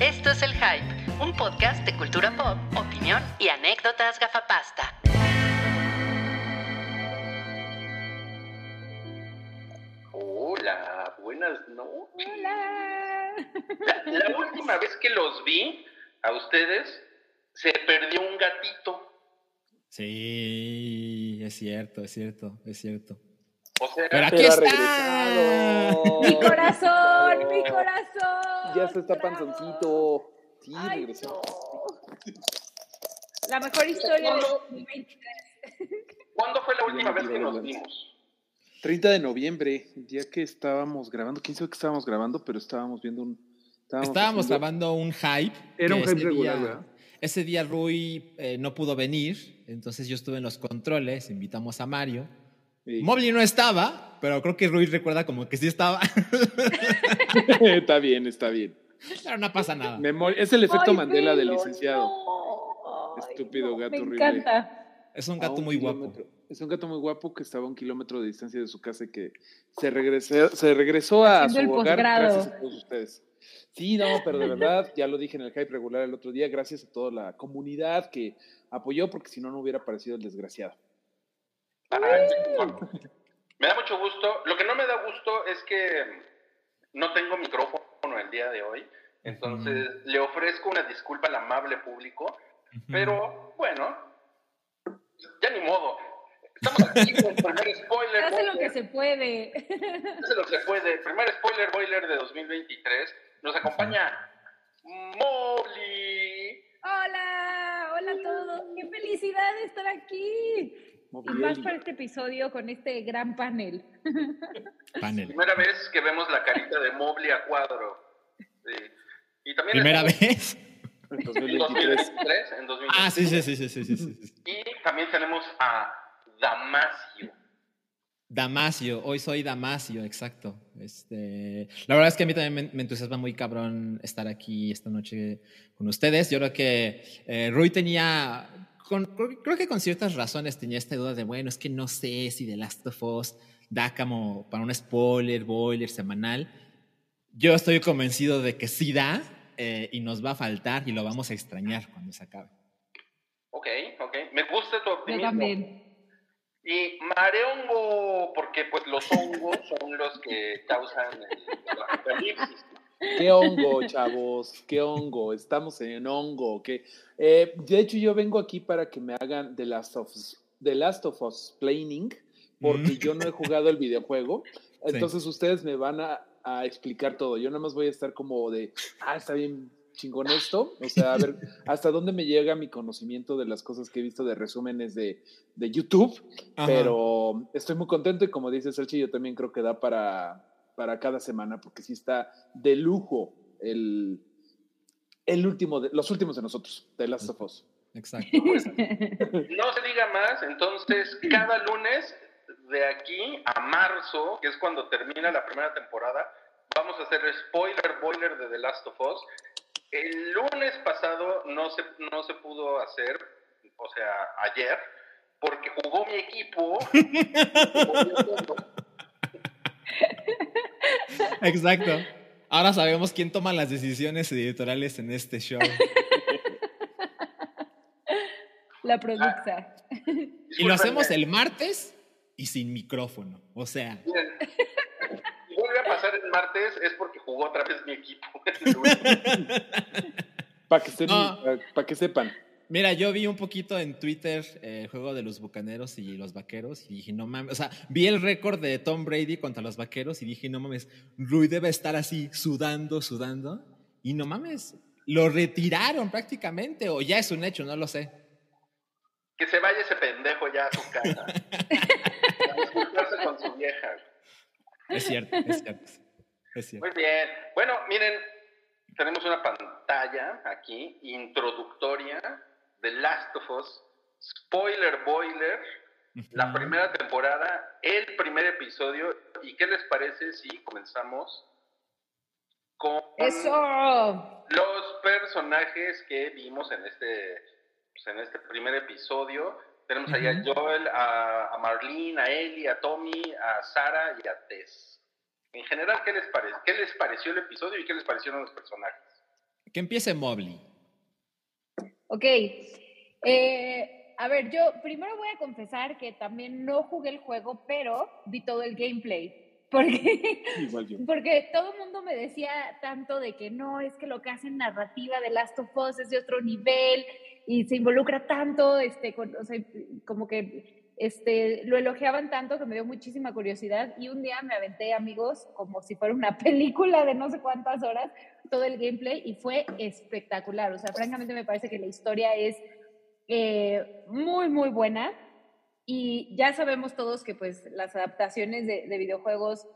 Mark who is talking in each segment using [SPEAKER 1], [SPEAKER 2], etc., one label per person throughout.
[SPEAKER 1] Esto es El Hype, un podcast de cultura pop, opinión y anécdotas gafapasta.
[SPEAKER 2] Hola, buenas noches.
[SPEAKER 3] Hola.
[SPEAKER 2] La, la última vez que los vi a ustedes, se perdió un gatito.
[SPEAKER 4] Sí, es cierto, es cierto, es cierto.
[SPEAKER 2] O sea,
[SPEAKER 4] Pero aquí está.
[SPEAKER 5] regresado.
[SPEAKER 3] Mi corazón, mi corazón.
[SPEAKER 5] Ya se está
[SPEAKER 3] bravo.
[SPEAKER 5] panzoncito. Sí,
[SPEAKER 3] Ay,
[SPEAKER 5] regresó.
[SPEAKER 3] no. La mejor historia de 2023.
[SPEAKER 2] ¿cuándo fue la última vez que nos vimos?
[SPEAKER 5] 30 de noviembre, el día que estábamos grabando. ¿Quién sabe que estábamos grabando? Pero estábamos viendo un.
[SPEAKER 4] Estábamos
[SPEAKER 5] haciendo-
[SPEAKER 4] grabando un hype.
[SPEAKER 5] Era un hype
[SPEAKER 4] ese
[SPEAKER 5] regular,
[SPEAKER 4] día-
[SPEAKER 5] ¿verdad?
[SPEAKER 4] Ese día Rui eh, no pudo venir, entonces yo estuve en los controles, invitamos a Mario.
[SPEAKER 5] Sí.
[SPEAKER 4] Mobley no estaba, pero creo que Rui recuerda como que sí estaba.
[SPEAKER 5] está bien, está bien.
[SPEAKER 4] pero no pasa nada.
[SPEAKER 5] Memoria- Es el efecto
[SPEAKER 3] Ay,
[SPEAKER 5] Mandela del licenciado.
[SPEAKER 3] no. Ay,
[SPEAKER 5] Estúpido gato
[SPEAKER 3] me
[SPEAKER 5] horrible.
[SPEAKER 3] encanta.
[SPEAKER 4] Es un
[SPEAKER 5] A
[SPEAKER 4] gato
[SPEAKER 5] un
[SPEAKER 4] muy guapo.
[SPEAKER 5] Es un gato muy guapo que estaba a un kilómetro de distancia de su casa y que se regresó, se regresó a
[SPEAKER 3] Haciendo
[SPEAKER 5] su
[SPEAKER 3] el
[SPEAKER 5] hogar gracias a todos ustedes. Sí, no, pero de verdad, ya lo dije en el hype regular el otro día, gracias a toda la comunidad que apoyó, porque si no, no hubiera aparecido el desgraciado.
[SPEAKER 2] Ay, me da mucho gusto. Lo que no me da gusto es que no tengo micrófono el día de hoy. Entonces, le ofrezco una disculpa al amable público. Pero, bueno, ya ni modo. Estamos aquí con el primer spoiler.
[SPEAKER 3] Hace lo que se puede.
[SPEAKER 2] Hace lo que se puede. Primer spoiler boiler de 2023. Nos acompaña Molly.
[SPEAKER 3] Hola, hola a todos. Qué felicidad de estar aquí. Y más para este episodio con este gran panel.
[SPEAKER 4] panel.
[SPEAKER 2] Primera vez que vemos la carita de Mobley a cuadro. Sí.
[SPEAKER 4] Primera vez.
[SPEAKER 5] En 2023.
[SPEAKER 2] en
[SPEAKER 4] Ah, sí, sí, sí, sí, sí, sí.
[SPEAKER 2] Y también tenemos a Damasio.
[SPEAKER 4] Damasio, hoy soy Damasio, exacto. Este, la verdad es que a mí también me, entusiasma muy cabrón estar aquí esta noche con ustedes. Yo creo que eh, Rui tenía con- creo, creo que con ciertas razones tenía esta duda de, bueno, es que no sé si The Last of Us da como para un spoiler, boiler semanal. Yo estoy convencido de que sí da eh, y nos va a faltar y lo vamos a extrañar cuando se acabe.
[SPEAKER 2] Ok, ok. Me gusta tu
[SPEAKER 3] Yo
[SPEAKER 2] optimismo.
[SPEAKER 3] también.
[SPEAKER 2] Y mareongo, porque pues los hongos son los que causan el, el apocalipsis.
[SPEAKER 5] ¿Qué hongo, chavos? ¿Qué hongo? Estamos en hongo. ¿qué? Eh, de hecho, yo vengo aquí para que me hagan The Last of Us, The Last of Us Planning, porque
[SPEAKER 4] Mm.
[SPEAKER 5] yo no he jugado el videojuego. Entonces, ustedes me van a, a explicar todo. Yo nada más voy a estar como de, ah, está bien chingón esto. O sea, a ver, hasta dónde me llega mi conocimiento de las cosas que he visto de resúmenes de, de YouTube.
[SPEAKER 4] Ajá.
[SPEAKER 5] Pero estoy muy contento y como dice Sergio, yo también creo que da para, para cada semana, porque sí está de lujo el, el último de, los últimos de nosotros, de Last of Us.
[SPEAKER 4] Exacto.
[SPEAKER 2] No se diga más, entonces cada lunes de aquí a marzo, que es cuando termina la primera temporada, vamos a hacer spoiler boiler de The Last of Us. El lunes pasado no se, no se pudo hacer, o sea, ayer, porque jugó mi equipo.
[SPEAKER 4] Exacto. Ahora sabemos quién toma las decisiones editoriales en este show.
[SPEAKER 3] La producta.
[SPEAKER 4] Y lo hacemos el martes y sin micrófono. O sea,
[SPEAKER 2] Si vuelve a pasar el martes es porque jugó otra vez mi equipo.
[SPEAKER 5] Para que, estén-
[SPEAKER 4] No.
[SPEAKER 5] pa' que sepan.
[SPEAKER 4] Mira, yo vi un poquito en Twitter eh, el juego de los bucaneros y los vaqueros y dije, no mames. O sea, vi el récord de Tom Brady contra los vaqueros y dije, no mames, Rui debe estar así sudando, sudando. Y no mames, lo retiraron prácticamente. O ya es un hecho, no lo sé.
[SPEAKER 2] que se vaya ese pendejo ya a su casa. A disculparse con su vieja.
[SPEAKER 4] Es cierto, es cierto. Es cierto.
[SPEAKER 2] Muy bien. Bueno, miren, tenemos una pantalla aquí, introductoria de Last of Us, Spoiler Boiler, la primera temporada, el primer episodio. ¿Y qué les parece si comenzamos con
[SPEAKER 3] ¡Eso!
[SPEAKER 2] los personajes que vimos en este, pues, en este primer episodio? Tenemos ahí a. Joel, a, a Marlene, a Ellie, a Tommy, a Sara y a Tess. En general, ¿qué les, pare- ¿qué les pareció el episodio y qué les parecieron los personajes?
[SPEAKER 4] Que empiece Mobley.
[SPEAKER 3] Ok. Eh, a ver, yo primero voy a confesar que también no jugué el juego, pero vi todo el gameplay. Porque, porque todo el mundo me decía tanto de que no, es que lo que hacen narrativa de Last of Us es de otro nivel y se involucra tanto, este, o sea, como que este, lo elogiaban tanto que me dio muchísima curiosidad y un día me aventé, amigos, como si fuera una película de no sé cuántas horas, todo el gameplay y fue espectacular. O sea, francamente me parece que la historia es eh, muy, muy buena. Y ya sabemos todos que pues las adaptaciones de, videojuegos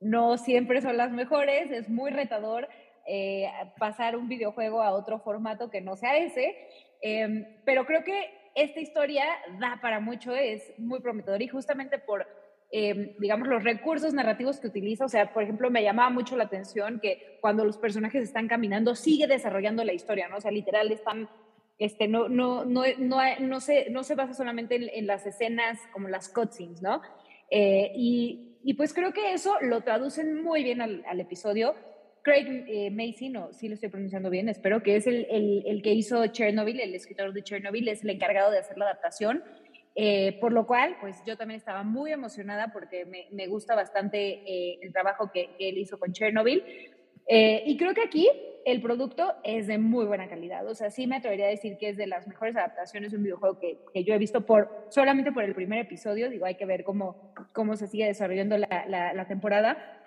[SPEAKER 3] no siempre son las mejores, es muy retador eh, pasar un videojuego a otro formato que no sea ese, em, pero creo que esta historia da para mucho, es muy prometedor. Y justamente por, em, digamos, los recursos narrativos que utiliza, o sea, por ejemplo, me llamaba mucho la atención que cuando los personajes están caminando, sigue desarrollando la historia, ¿no? O sea, literal, están, este, no, no, no, no, no, se, no se basa solamente en, las escenas como las cutscenes, ¿no? Eh, y, y, pues creo que eso lo traducen muy bien al, al episodio Craig eh, Mason, o si lo estoy pronunciando bien, espero que es el, el, que hizo Chernobyl, el escritor de Chernobyl, es el encargado de hacer la adaptación. Eh, por lo cual, pues yo también estaba muy emocionada porque me, me gusta bastante eh, el trabajo que, él hizo con Chernobyl. y creo que aquí el producto es de muy buena calidad. O sea, sí me atrevería a decir que es de las mejores adaptaciones de un videojuego que, que yo he visto por, solamente por el primer episodio. Digo, hay que ver cómo, cómo se sigue desarrollando la, la, la temporada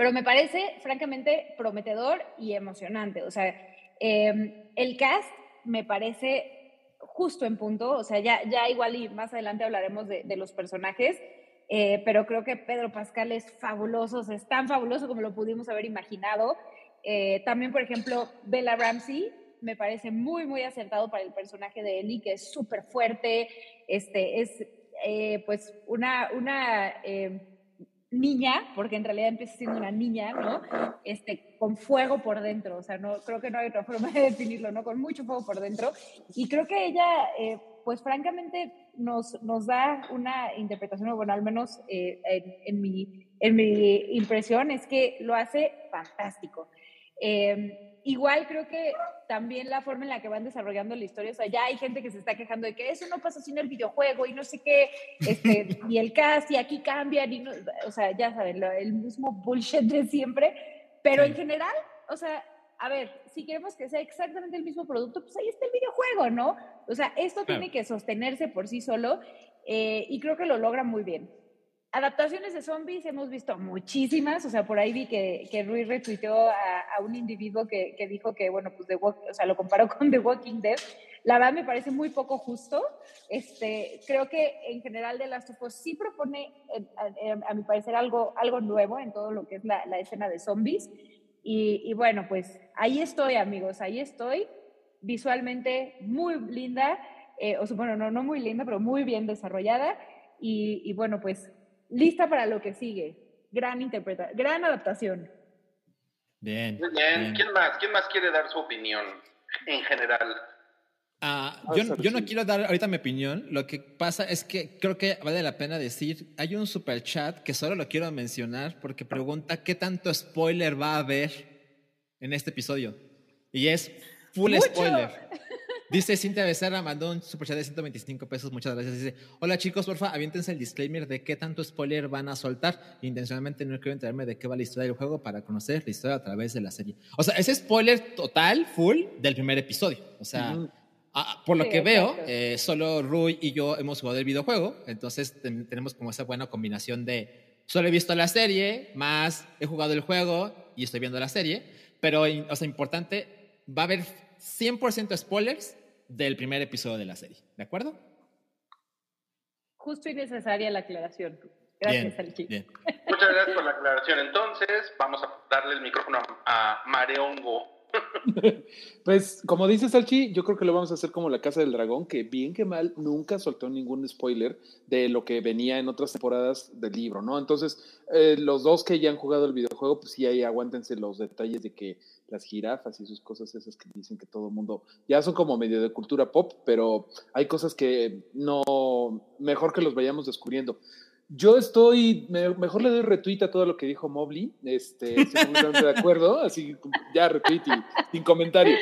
[SPEAKER 3] pero me parece francamente prometedor y emocionante. O sea, el cast me parece justo en punto, o sea, ya, ya igual y más adelante hablaremos de, los personajes, eh, pero creo que Pedro Pascal es fabuloso, es tan fabuloso como lo pudimos haber imaginado. Eh, también, por ejemplo, Bella Ramsey me parece muy, muy acertado para el personaje de Ellie, que es súper fuerte, este, es eh, pues una, una em, niña, porque en realidad empieza siendo una niña, ¿no? Este, con fuego por dentro, o sea, no, creo que no hay otra forma de definirlo, ¿no? Con mucho fuego por dentro. Y creo que ella, eh, pues francamente, nos, nos da una interpretación, bueno, al menos eh, en, mi, en mi impresión, es que lo hace fantástico. Eh, igual creo que también la forma en la que van desarrollando la historia, o sea, ya hay gente que se está quejando de que eso no pasa sin el videojuego y no sé qué, este, y el cast y aquí cambian, y no, o sea, ya saben, el mismo bullshit de siempre, pero en general, o sea, a ver, si queremos que sea exactamente el mismo producto, pues ahí está el videojuego, ¿no? O sea, esto tiene que sostenerse por sí solo eh, y creo que lo logra muy bien. Adaptaciones de zombies hemos visto muchísimas, o sea, por ahí vi que, que Rui retuiteó a, un individuo que, que, dijo que, bueno, pues The o sea, lo comparó con The Walking Dead. La verdad me parece muy poco justo. Este, creo que en general The Last of Us sí propone, a, mi parecer, algo, algo nuevo en todo lo que es la, la escena de zombies. Y, bueno, pues ahí estoy, amigos, ahí estoy, visualmente muy linda, eh, o bueno, no, no muy linda, pero muy bien desarrollada. Y bueno, pues lista para lo que sigue. Gran interpretación, gran adaptación.
[SPEAKER 4] Bien,
[SPEAKER 2] bien. ¿Quién más? ¿Quién más quiere dar su opinión en general?
[SPEAKER 4] Ah, yo, yo, no quiero dar ahorita mi opinión. Lo que pasa es que creo que vale la pena decir, hay un super chat que solo lo quiero mencionar porque pregunta qué tanto spoiler va a haber en este episodio. Y es full spoiler. Dice Cintia Becerra, mandó un superchat de 125 pesos, muchas gracias. Dice, hola chicos, porfa, aviéntense el disclaimer de qué tanto spoiler van a soltar. Intencionalmente no quiero enterarme de qué va la historia del juego para conocer la historia a través de la serie. O sea, ese spoiler total, full, del primer episodio. O sea, por lo que veo, eh, solo Rui y yo hemos jugado el videojuego, entonces tenemos como esa buena combinación de solo he visto la serie, más he jugado el juego y estoy viendo la serie, pero, o sea, importante, va a haber 100% spoilers del primer episodio de la serie. ¿De acuerdo?
[SPEAKER 3] Justo y necesaria la aclaración. Gracias, Alchi.
[SPEAKER 2] Muchas gracias por la aclaración. Entonces, vamos a darle el micrófono a Mareongo.
[SPEAKER 5] pues, como dice Salchi, yo creo que lo vamos a hacer como la Casa del Dragón, que bien que mal nunca soltó ningún spoiler de lo que venía en otras temporadas del libro, ¿no? Entonces, eh, los dos que ya han jugado el videojuego, pues sí, ahí aguántense los detalles de que las jirafas y sus cosas esas que dicen que todo el mundo ya son como medio de cultura pop, pero hay cosas que no, mejor que los vayamos descubriendo. Yo estoy, mejor le doy retweet a todo lo que dijo Mobley, este, estoy de acuerdo, así ya retweet y sin comentario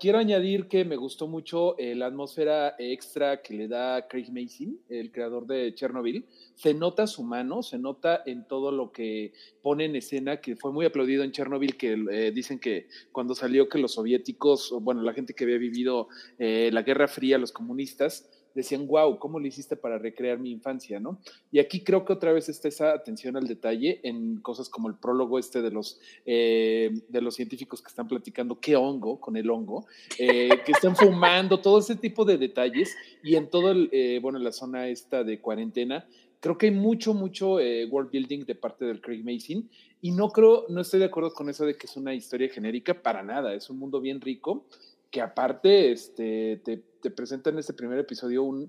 [SPEAKER 5] quiero añadir que me gustó mucho eh, la atmósfera extra que le da Craig Mason, el creador de Chernobyl. Se nota su mano, se nota en todo lo que pone en escena, que fue muy aplaudido en Chernobyl, que eh, dicen que cuando salió que los soviéticos, bueno, la gente que había vivido eh, la Guerra Fría, los comunistas, decían, wow, ¿cómo lo hiciste para recrear mi infancia? ¿no? Y aquí creo que otra vez está esa atención al detalle en cosas como el prólogo este de los, eh, de los científicos que están platicando qué hongo con el hongo, eh, que están fumando, todo ese tipo de detalles y en todo el, eh, la zona esta de cuarentena. Creo que hay mucho, mucho world building de parte del Craig Mason y no creo, no estoy de acuerdo con eso de que es una historia genérica para nada, es un mundo bien rico que aparte este, te, te presenta en este primer episodio un,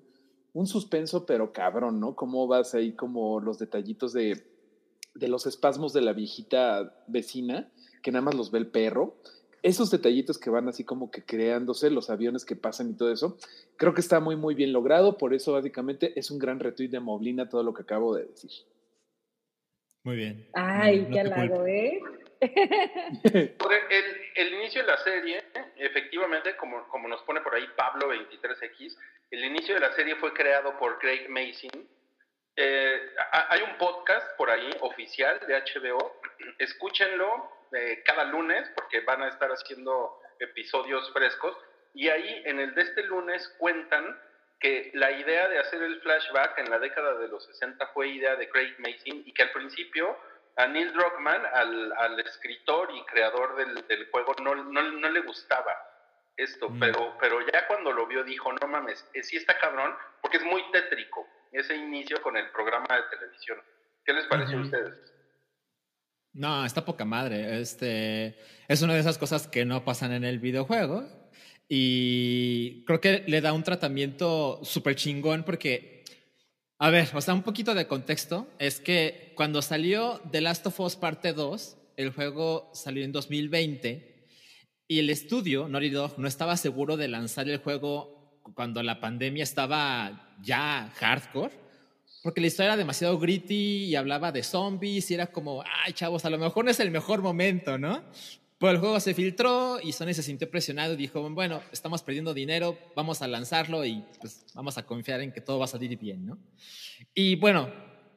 [SPEAKER 5] un suspenso, pero cabrón, ¿no? Cómo vas ahí como los detallitos de, de los espasmos de la viejita vecina, que nada más los ve el perro. Esos detallitos que van así como que creándose, los aviones que pasan y todo eso, creo que está muy, muy bien logrado. Por eso, básicamente, es un gran retweet de Moblina todo lo que acabo de decir.
[SPEAKER 4] Muy bien.
[SPEAKER 3] Ay, qué halago, ¿eh?
[SPEAKER 2] el, el, inicio de la serie, efectivamente, como, nos pone por ahí Pablo 23X, el inicio de la serie fue creado por Craig Mason. Eh, hay un podcast por ahí oficial de HBO, escúchenlo eh, cada lunes porque van a estar haciendo episodios frescos y ahí en el de este lunes cuentan que la idea de hacer el flashback en la década de los 60 fue idea de Craig Mason y que al principio a Neil Druckmann, al, escritor y creador del, juego, no, no, le gustaba esto, mm. pero, pero ya cuando lo vio dijo, no mames, eh, sí está cabrón, porque es muy tétrico ese inicio con el programa de televisión. ¿Qué les pareció a ustedes?
[SPEAKER 4] No, está poca madre. Este, es una de esas cosas que no pasan en el videojuego. Y creo que le da un tratamiento súper chingón porque a ver, o sea, un poquito de contexto. Es que cuando salió The Last of Us Parte 2, el juego salió en 2020 y el estudio, Naughty Dog, no estaba seguro de lanzar el juego cuando la pandemia estaba ya hardcore, porque la historia era demasiado gritty y hablaba de zombies y era como, ay chavos, a lo mejor no es el mejor momento, ¿no? Pues el juego se filtró y Sony se sintió presionado y dijo, bueno, estamos perdiendo dinero, vamos a lanzarlo y pues vamos a confiar en que todo va a salir bien, ¿no? Y bueno,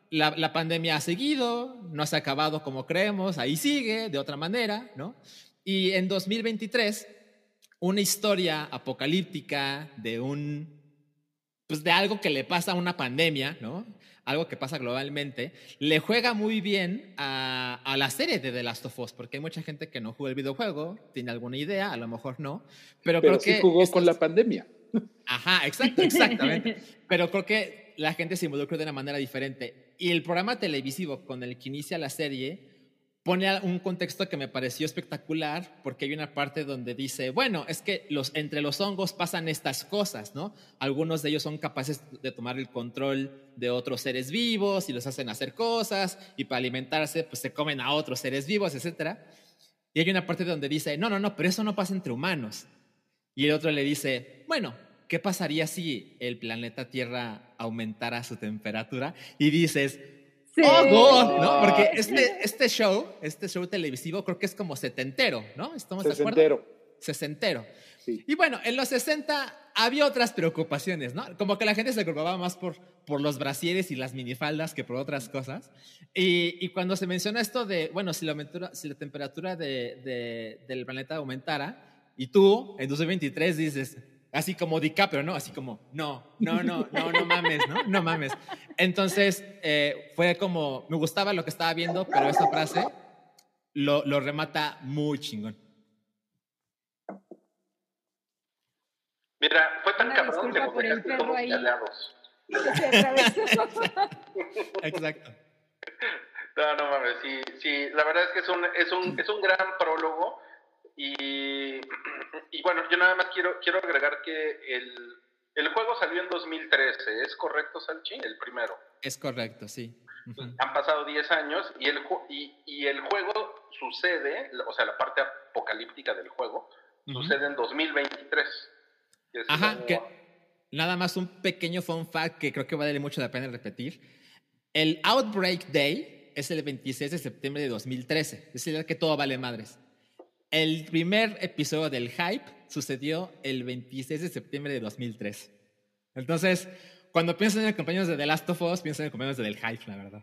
[SPEAKER 4] la, la, pandemia ha seguido, no se ha acabado como creemos, ahí sigue, de otra manera, ¿no? Y en 2023, una historia apocalíptica de un, pues de algo que le pasa a una pandemia, ¿no? Algo que pasa globalmente, le juega muy bien a, a, la serie de The Last of Us, porque hay mucha gente que no juega el videojuego, tiene alguna idea, a lo mejor no, pero, creo
[SPEAKER 5] sí
[SPEAKER 4] que...
[SPEAKER 5] jugó con la pandemia.
[SPEAKER 4] Ajá, exacto, exactamente. pero creo que la gente se involucra de una manera diferente. Y el programa televisivo con el que inicia la serie pone un contexto que me pareció espectacular porque hay una parte donde dice, bueno, es que los, entre los hongos pasan estas cosas, ¿no? Algunos de ellos son capaces de tomar el control de otros seres vivos y los hacen hacer cosas y para alimentarse pues se comen a otros seres vivos, etc. Y hay una parte donde dice, no, no, no, pero eso no pasa entre humanos. Y el otro le dice, bueno, ¿qué pasaría si el planeta Tierra aumentara su temperatura? Y dices, Oh, ¿no? Porque este, este show, este show televisivo, creo que es como setentero, ¿no? ¿Estamos de acuerdo? Sesentero. Y bueno, en los 60 había otras preocupaciones, ¿no? Como que la gente se preocupaba más por, por los brasieres y las minifaldas que por otras cosas. Y, y cuando se menciona esto de, bueno, si la, si la temperatura de, del planeta aumentara, y tú en 2023 dices, así como DiCaprio, ¿no? Así como, no, no, no, no, no mames, ¿no? No mames. Entonces, eh, fue como, me gustaba lo que estaba viendo, pero esa frase lo, lo remata muy chingón.
[SPEAKER 2] Mira, fue tan cabrón que por el perro ahí.
[SPEAKER 4] Exacto.
[SPEAKER 2] No, no mames, sí, sí, la verdad es que es un, es un, es un gran prólogo y, y bueno, yo nada más quiero, quiero agregar que el, el juego salió en 2013, ¿es correcto, Salchi? El primero.
[SPEAKER 4] Es correcto, sí.
[SPEAKER 2] Han pasado 10 años y el, y, y, el juego sucede, o sea, la parte apocalíptica del juego, sucede en 2023.
[SPEAKER 4] Ajá, que nada más un pequeño fun fact que creo que vale mucho la pena repetir. El Outbreak Day es el 26 de septiembre de 2013, es el que todo vale madres. El primer episodio del Hype sucedió el 26 de septiembre de 2003. Entonces, cuando piensan en compañeros de The Last of Us, piensan en compañeros de del Hype, la verdad.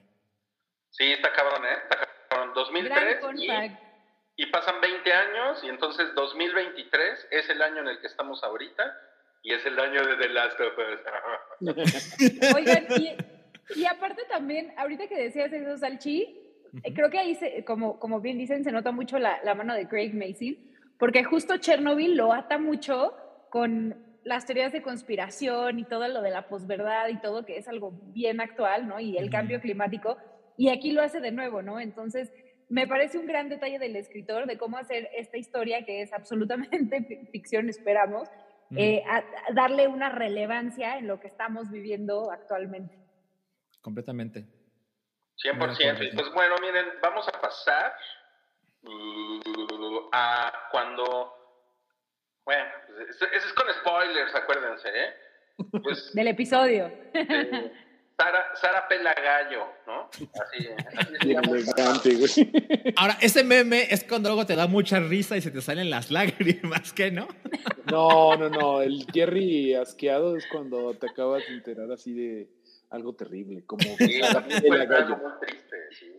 [SPEAKER 2] Sí, está cabrón, ¿eh? Está cabrón. 2003 y, y, pasan 20 años y entonces 2023 es el año en el que estamos ahorita y es el año de The Last of
[SPEAKER 3] Us. Oigan, y, aparte también, ahorita que decías eso, Salchi, creo que ahí, se, como, como bien dicen, se nota mucho la, la mano de Craig Mason, porque justo Chernobyl lo ata mucho con las teorías de conspiración y todo lo de la posverdad y todo, que es algo bien actual, ¿no? Y el cambio climático. Y aquí lo hace de nuevo, ¿no? Entonces, me parece un gran detalle del escritor de cómo hacer esta historia, que es absolutamente ficción, esperamos, eh, darle una relevancia en lo que estamos viviendo actualmente.
[SPEAKER 4] Completamente.
[SPEAKER 2] 100%. Pues bueno, miren, vamos a pasar uh, a cuando... Bueno, eso es con spoilers, acuérdense, ¿eh?
[SPEAKER 3] Pues, Del episodio.
[SPEAKER 2] Sara, Sara Pelagayo, ¿no? Así,
[SPEAKER 4] así Ahora, ese meme es cuando luego te da mucha risa y se te salen las lágrimas, ¿qué no?
[SPEAKER 5] No, no, no. El Jerry asqueado es cuando te acabas de enterar así de algo terrible, como
[SPEAKER 2] sí, Pelagayo. Muy triste, sí.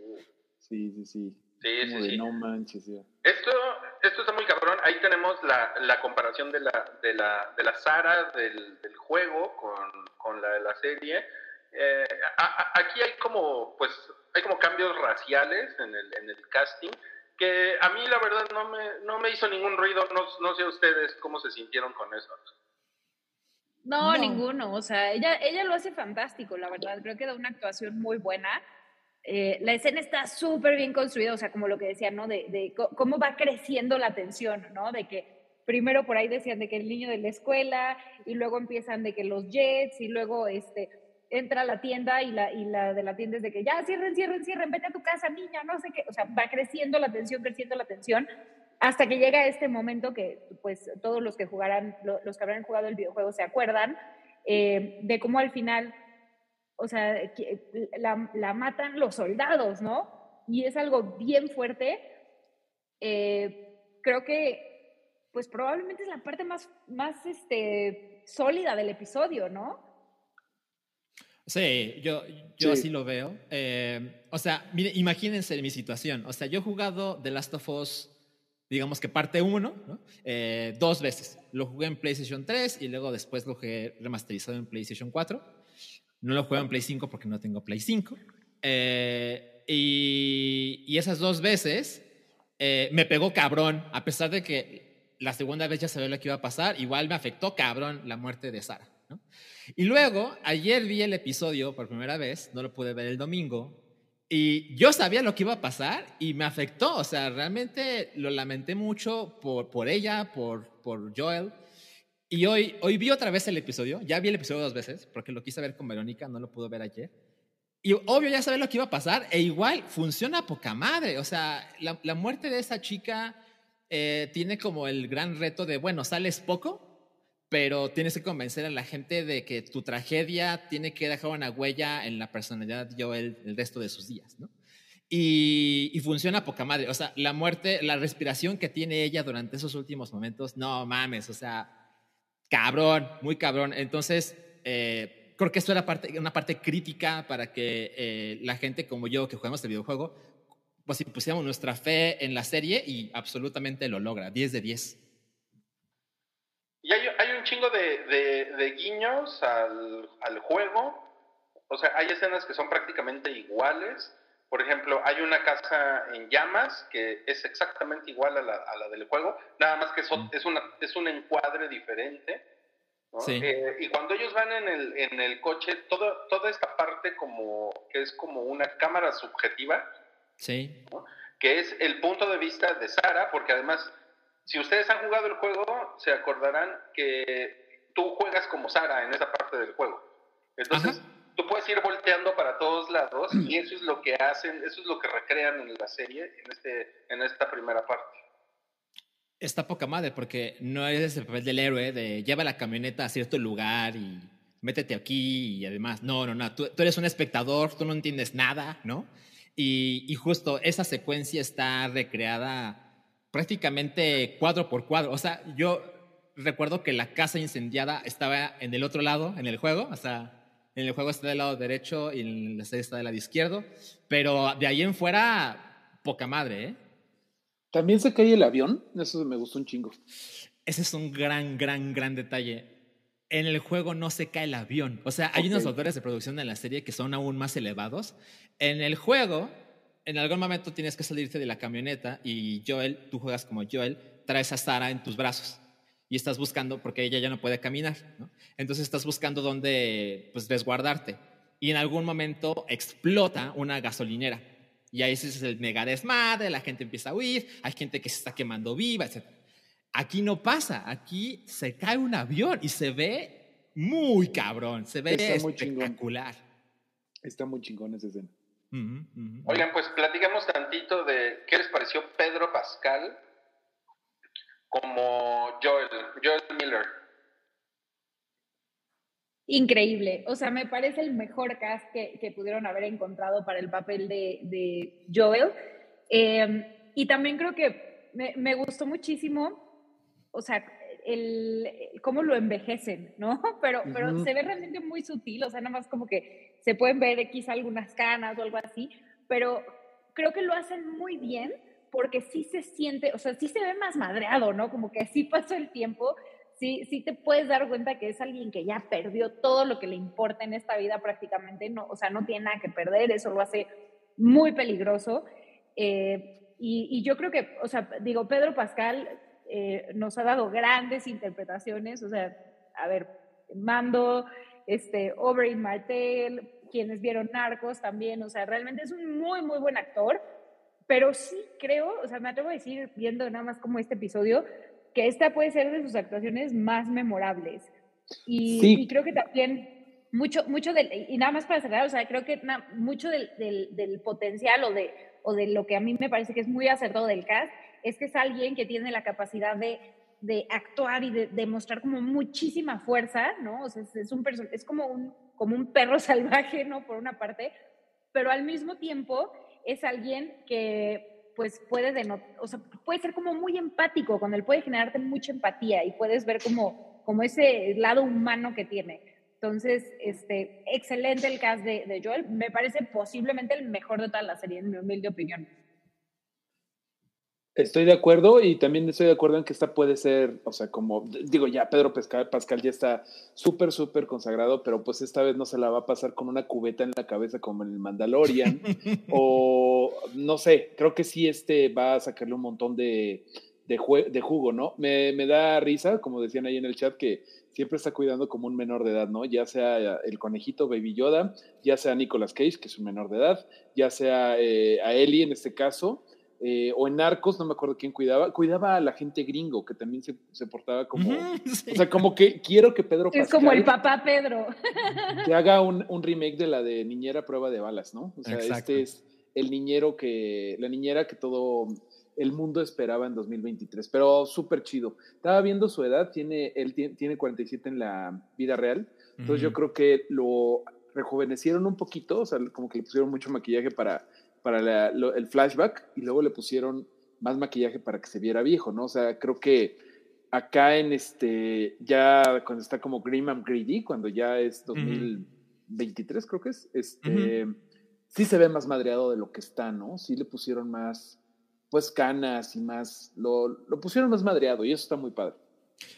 [SPEAKER 5] Sí, sí, sí.
[SPEAKER 2] Sí, sí, sí.
[SPEAKER 5] No manches, ya.
[SPEAKER 2] Esto, esto está muy cabrón. Ahí tenemos la, la comparación de la, de la, de la Sara del, del juego con, con la de la serie eh, aquí hay como, pues, hay como cambios raciales en el, en el casting que a mí la verdad no me, no me hizo ningún ruido, no, no sé ustedes cómo se sintieron con eso.
[SPEAKER 3] No, ninguno, o sea, ella, ella lo hace fantástico, la verdad, creo que da una actuación muy buena. Eh, la escena está súper bien construida, o sea, como lo que decía, ¿no? De, de, cómo va creciendo la tensión, ¿no? De que primero por ahí decían de que el niño de la escuela y luego empiezan de que los jets y luego este entra a la tienda y la, y la de la tienda es de que ya cierren, cierren, cierren, vete a tu casa, niña, no sé qué. O sea, va creciendo la tensión, creciendo la tensión, hasta que llega este momento que, pues, todos los que jugarán, los que habrán jugado el videojuego se acuerdan eh, de cómo al final, o sea, la, la, matan los soldados, ¿no? Y es algo bien fuerte. Eh, creo que, pues, probablemente es la parte más, más este, sólida del episodio, ¿no?
[SPEAKER 4] Sí, yo, yo así lo veo. Eh, o sea, mire, imagínense mi situación. O sea, yo he jugado The Last of Us, digamos que parte 1, eh, dos veces. Lo jugué en PlayStation 3 y luego después lo jugué remasterizado en PlayStation 4. No lo juego en Play 5 porque no tengo Play 5. Eh, y, y, esas dos veces me pegó cabrón, a pesar de que la segunda vez ya sabía lo que iba a pasar, igual me afectó cabrón la muerte de Sara. ¿no? Y luego, ayer vi el episodio por primera vez, no lo pude ver el domingo, y yo sabía lo que iba a pasar y me afectó, o sea, realmente lo lamenté mucho por, por ella, por, por Joel. Y hoy, hoy vi otra vez el episodio, ya vi el episodio dos veces, porque lo quise ver con Verónica, no lo pudo ver ayer. Y obvio ya sabía lo que iba a pasar, e igual funciona poca madre, o sea, la, la muerte de esa chica eh, tiene como el gran reto de, bueno, sales poco, pero tienes que convencer a la gente de que tu tragedia tiene que dejar una huella en la personalidad de Joel el resto de sus días, ¿no? Y, y, funciona poca madre. O sea, la muerte, la respiración que tiene ella durante esos últimos momentos, no mames, o sea, cabrón, muy cabrón. Entonces, eh, creo que esto era parte, una parte crítica para que eh, la gente como yo que jugamos el videojuego, pues si pusiéramos nuestra fe en la serie y absolutamente lo logra, 10 de 10.
[SPEAKER 2] Y hay, hay un chingo de, de, guiños al, al, juego. O sea, hay escenas que son prácticamente iguales. Por ejemplo, hay una casa en llamas que es exactamente igual a la, a la del juego, nada más que mm. es, una, es un encuadre diferente. Eh, y cuando ellos van en el, en el coche, todo, toda esta parte como que es como una cámara subjetiva,
[SPEAKER 4] sí.
[SPEAKER 2] que es el punto de vista de Sara, porque además si ustedes han jugado el juego, se acordarán que tú juegas como Sara en esa parte del juego. Entonces, tú puedes ir volteando para todos lados y eso es lo que hacen, eso es lo que recrean en la serie, en, este, en esta primera parte.
[SPEAKER 4] Está poca madre porque no es el papel del héroe de lleva la camioneta a cierto lugar y métete aquí y además, no, no, no, tú, eres un espectador, tú no entiendes nada, ¿no? Y, y, justo esa secuencia está recreada prácticamente cuadro por cuadro. O sea, yo recuerdo que la casa incendiada estaba en el otro lado, en el juego, o sea, en el juego está del lado derecho y en la serie está del lado izquierdo, pero de ahí en fuera, poca madre, ¿eh?
[SPEAKER 5] ¿También se cae el avión? Eso me gustó un chingo.
[SPEAKER 4] Ese es un gran, gran, gran detalle. En el juego no se cae el avión. O sea, hay unos valores de producción en la serie que son aún más elevados. En el juego, en algún momento tienes que salirte de la camioneta y Joel, tú juegas como Joel, traes a Sara en tus brazos y estás buscando, porque ella ya no puede caminar, ¿no? entonces estás buscando dónde pues, resguardarte. Y en algún momento explota una gasolinera. Y ahí es el mega desmadre, la gente empieza a huir, hay gente que se está quemando viva, etc. Aquí no pasa, aquí se cae un avión y se ve muy cabrón, se ve espectacular.
[SPEAKER 5] Está muy chingón esa escena.
[SPEAKER 2] Oigan, pues platicamos tantito de qué les pareció Pedro Pascal como Joel, Joel Miller.
[SPEAKER 3] Increíble, o sea, me parece el mejor cast que, pudieron haber encontrado para el papel de, Joel. Em, y también creo que me, gustó muchísimo, o sea, el, cómo lo envejecen, ¿no? Pero, pero se ve realmente muy sutil, o sea, nada más como que se pueden ver quizá algunas canas o algo así, pero creo que lo hacen muy bien porque sí se siente, o sea, sí se ve más madreado, ¿no? Como que así pasó el tiempo, sí, sí te puedes dar cuenta que es alguien que ya perdió todo lo que le importa en esta vida prácticamente, no, o sea, no tiene nada que perder, eso lo hace muy peligroso. Eh, y, yo creo que, o sea, digo, Pedro Pascal eh, nos ha dado grandes interpretaciones, o sea, a ver, Mando, este, Oberyn Martel, quienes vieron Narcos también, o sea, realmente es un muy, muy buen actor pero sí creo, o sea, me atrevo a decir, viendo nada más como este episodio, que esta puede ser de sus actuaciones más memorables. Y, creo que también mucho, mucho del, y nada más para cerrar, o sea, creo que mucho del, del, potencial o de, o de lo que a mí me parece que es muy acertado del cast, es que es alguien que tiene la capacidad de, de actuar y de demostrar como muchísima fuerza, ¿no? O sea, es, un es como un, como un perro salvaje, ¿no? Por una parte, pero al mismo tiempo es alguien que pues puede, o sea, puede ser como muy empático, con él puede generarte mucha empatía y puedes ver como, como ese lado humano que tiene. Entonces, este, excelente el cast de, de Joel. Me parece posiblemente el mejor de toda la serie, en mi humilde opinión.
[SPEAKER 5] Estoy de acuerdo y también estoy de acuerdo en que esta puede ser, o sea, como digo, ya Pedro Pascal, Pascal ya está súper, súper consagrado, pero pues esta vez no se la va a pasar con una cubeta en la cabeza como en el Mandalorian, o no sé, creo que sí este va a sacarle un montón de, de, de jugo, ¿no? Me, me, da risa, como decían ahí en el chat, que siempre está cuidando como un menor de edad, ¿no? Ya sea el conejito Baby Yoda, ya sea Nicolas Cage, que es un menor de edad, ya sea eh, a Ellie en este caso eh, o en Narcos, no me acuerdo quién cuidaba, cuidaba a la gente gringo, que también se, se portaba como, o sea, como que quiero que Pedro
[SPEAKER 3] Es como el papá Pedro.
[SPEAKER 5] Que haga un, un, remake de la de Niñera Prueba de Balas, ¿no? O sea, este es el niñero que, la niñera que todo el mundo esperaba en 2023, pero súper chido. Estaba viendo su edad, tiene, él tiene, 47 en la vida real, entonces yo creo que lo rejuvenecieron un poquito, o sea, como que le pusieron mucho maquillaje para para el flashback y luego le pusieron más maquillaje para que se viera viejo, ¿no? O sea, creo que acá en este, ya cuando está como Grim and Greedy, cuando ya es 2023, creo que es, este, sí se ve más madreado de lo que está, ¿no? Sí le pusieron más, pues, canas y más, lo, lo pusieron más madreado y eso está muy padre.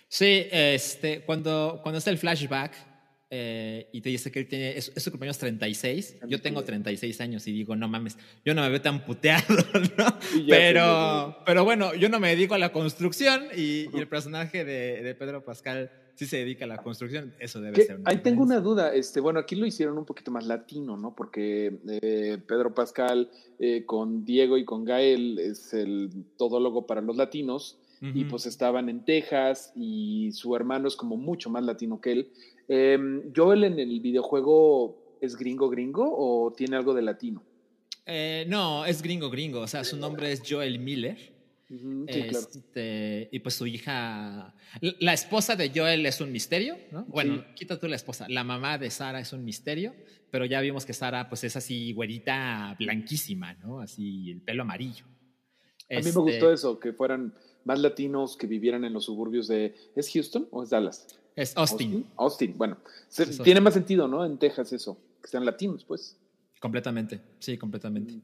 [SPEAKER 4] Sí, este, cuando, cuando está el flashback, eh, y te dice que él tiene, es, su cumpleaños 36, yo tengo 36 años y digo, no mames, yo no me veo tan puteado, ¿no? Pero, pero bueno, yo no me dedico a la construcción y, el personaje de, de, Pedro Pascal sí se dedica a la construcción, eso debe ser.
[SPEAKER 5] Ahí tengo una duda, este, bueno, aquí lo hicieron un poquito más latino, ¿no? Porque eh, Pedro Pascal eh, con Diego y con Gael es el todólogo para los latinos. Y pues estaban en Texas y su hermano es como mucho más latino que él. Eh, ¿Joel en el videojuego es gringo gringo o tiene algo de latino?
[SPEAKER 4] Eh, no, es gringo gringo, o sea, su nombre es Joel Miller. Este, y pues su hija, la esposa de Joel es un misterio, ¿no? Bueno, quita tú la esposa, la mamá de Sara es un misterio, pero ya vimos que Sara pues es así güerita blanquísima, ¿no? Así el pelo amarillo.
[SPEAKER 5] A mí me gustó este eso, que fueran más latinos que vivieran en los suburbios de... ¿Es Houston o es Dallas?
[SPEAKER 4] Es Austin.
[SPEAKER 5] Austin, bueno. tiene más sentido, ¿no? En Texas eso, que sean latinos, pues.
[SPEAKER 4] Completamente, sí, completamente.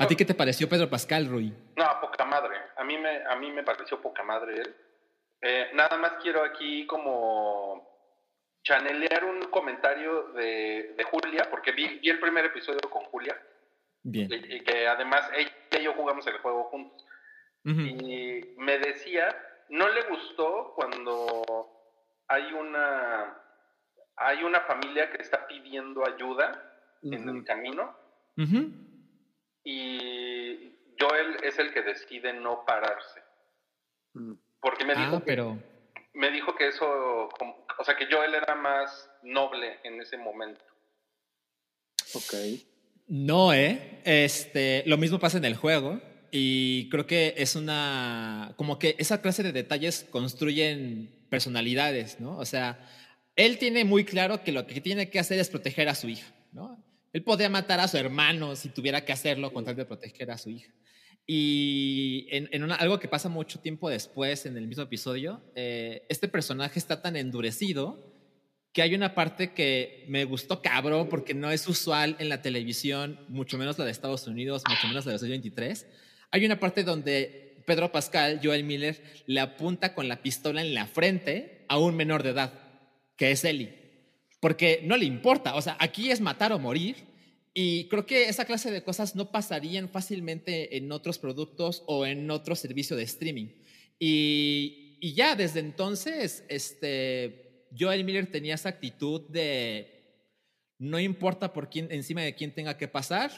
[SPEAKER 4] ¿A ti qué te pareció Pedro Pascal, Rui?
[SPEAKER 2] No, poca madre. A mí me, a mí me pareció poca madre él. Eh, nada más quiero aquí como chanelear un comentario de, Julia, porque vi, vi, el primer episodio con Julia. Bien. Y, que además ella y yo jugamos el juego juntos. Y me decía, no le gustó cuando hay una, hay una familia que está pidiendo ayuda en el camino. Y Joel es el que decide no pararse. Mm. Porque me dijo, ah,
[SPEAKER 4] pero...
[SPEAKER 2] me dijo que eso, o sea, que Joel era más noble en ese momento.
[SPEAKER 5] Ok.
[SPEAKER 4] No, ¿eh? Este, lo mismo pasa en el juego. Y creo que es una, como que esa clase de detalles construyen personalidades, ¿no? O sea, él tiene muy claro que lo que tiene que hacer es proteger a su hija, ¿no? Él podría matar a su hermano si tuviera que hacerlo con tal de proteger a su hija. Y en, algo que pasa mucho tiempo después, en el mismo episodio, eh, este personaje está tan endurecido que hay una parte que me gustó cabrón porque no es usual en la televisión, mucho menos la de Estados Unidos, mucho menos la de 2023. Hay una parte donde Pedro Pascal, Joel Miller, le apunta con la pistola en la frente a un menor de edad, que es Ellie. Porque no le importa, o sea, aquí es matar o morir. Y creo que esa clase de cosas no pasarían fácilmente en otros productos o en otro servicio de streaming. Y, y ya desde entonces, este, Joel Miller tenía esa actitud de no importa por quién, encima de quién tenga que pasar,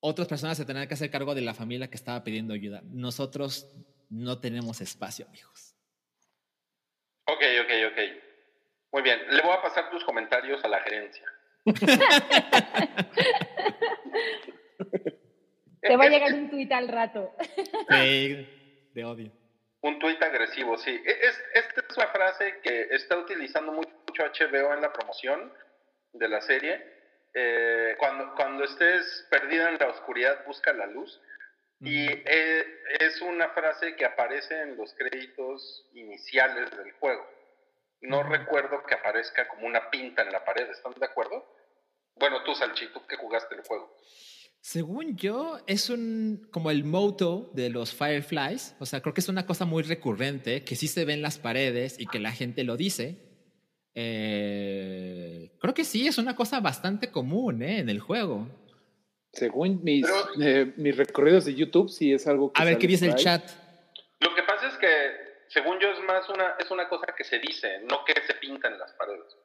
[SPEAKER 4] otras personas se tendrán que hacer cargo de la familia que estaba pidiendo ayuda. Nosotros no tenemos espacio, amigos.
[SPEAKER 2] Ok, ok, ok. Muy bien. Le voy a pasar tus comentarios a la gerencia.
[SPEAKER 3] Te va a llegar un tuit al rato.
[SPEAKER 4] de odio.
[SPEAKER 2] Un tuit agresivo, sí. E, es, esta es una frase que está utilizando mucho HBO en la promoción de la serie eh, cuando, cuando estés perdida en la oscuridad, busca la luz. Y eh, es una frase que aparece en los créditos iniciales del juego. No recuerdo que aparezca como una pinta en la pared, ¿están de acuerdo? Bueno, tú, Salchito, que jugaste el juego.
[SPEAKER 4] Según yo, es un como el moto de los Fireflies. O sea, creo que es una cosa muy recurrente que sí se ve en las paredes y que la gente lo dice. Eh, creo que sí, es una cosa bastante común ¿eh? en el juego.
[SPEAKER 5] Según mis, eh, mis recorridos de YouTube, sí es algo
[SPEAKER 4] que. A ver, ¿qué dice el chat?
[SPEAKER 2] Lo que pasa es que, según yo, es más una, es una cosa que se dice, no que se pinta en las paredes.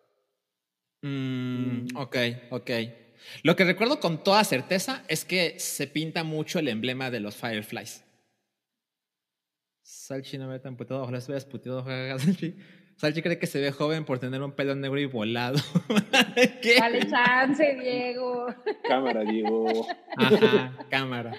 [SPEAKER 4] Mm, ok, ok. Lo que recuerdo con toda certeza es que se pinta mucho el emblema de los Fireflies. Salchi no me tan putado, ojalá estuvieras puteado, Salchi cree que se ve joven por tener un pelo negro y volado.
[SPEAKER 3] ¿Qué? Dale chance, Diego.
[SPEAKER 5] Cámara, Diego.
[SPEAKER 4] Ajá, cámara.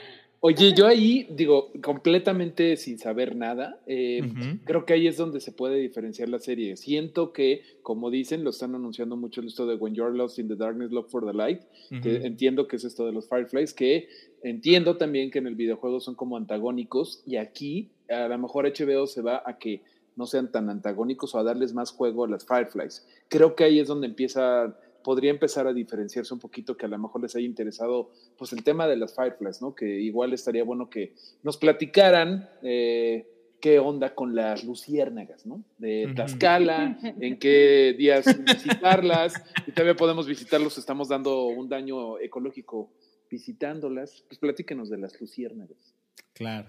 [SPEAKER 5] Oye, yo ahí, digo, completamente sin saber nada, eh, creo que ahí es donde se puede diferenciar la serie. Siento que, como dicen, lo están anunciando mucho esto de When You're Lost in the Darkness, Look for the Light, que entiendo que es esto de los Fireflies, que entiendo también que en el videojuego son como antagónicos y aquí a lo mejor HBO se va a que no sean tan antagónicos o a darles más juego a las Fireflies. Creo que ahí es donde empieza, podría empezar a diferenciarse un poquito que a lo mejor les haya interesado pues el tema de las Fireflies, ¿no? Que igual estaría bueno que nos platicaran eh, qué onda con las luciérnagas, ¿no? De Tlaxcala, en qué días visitarlas, y todavía podemos visitarlos, estamos dando un daño ecológico visitándolas. Pues platíquenos de las luciérnagas.
[SPEAKER 4] Claro,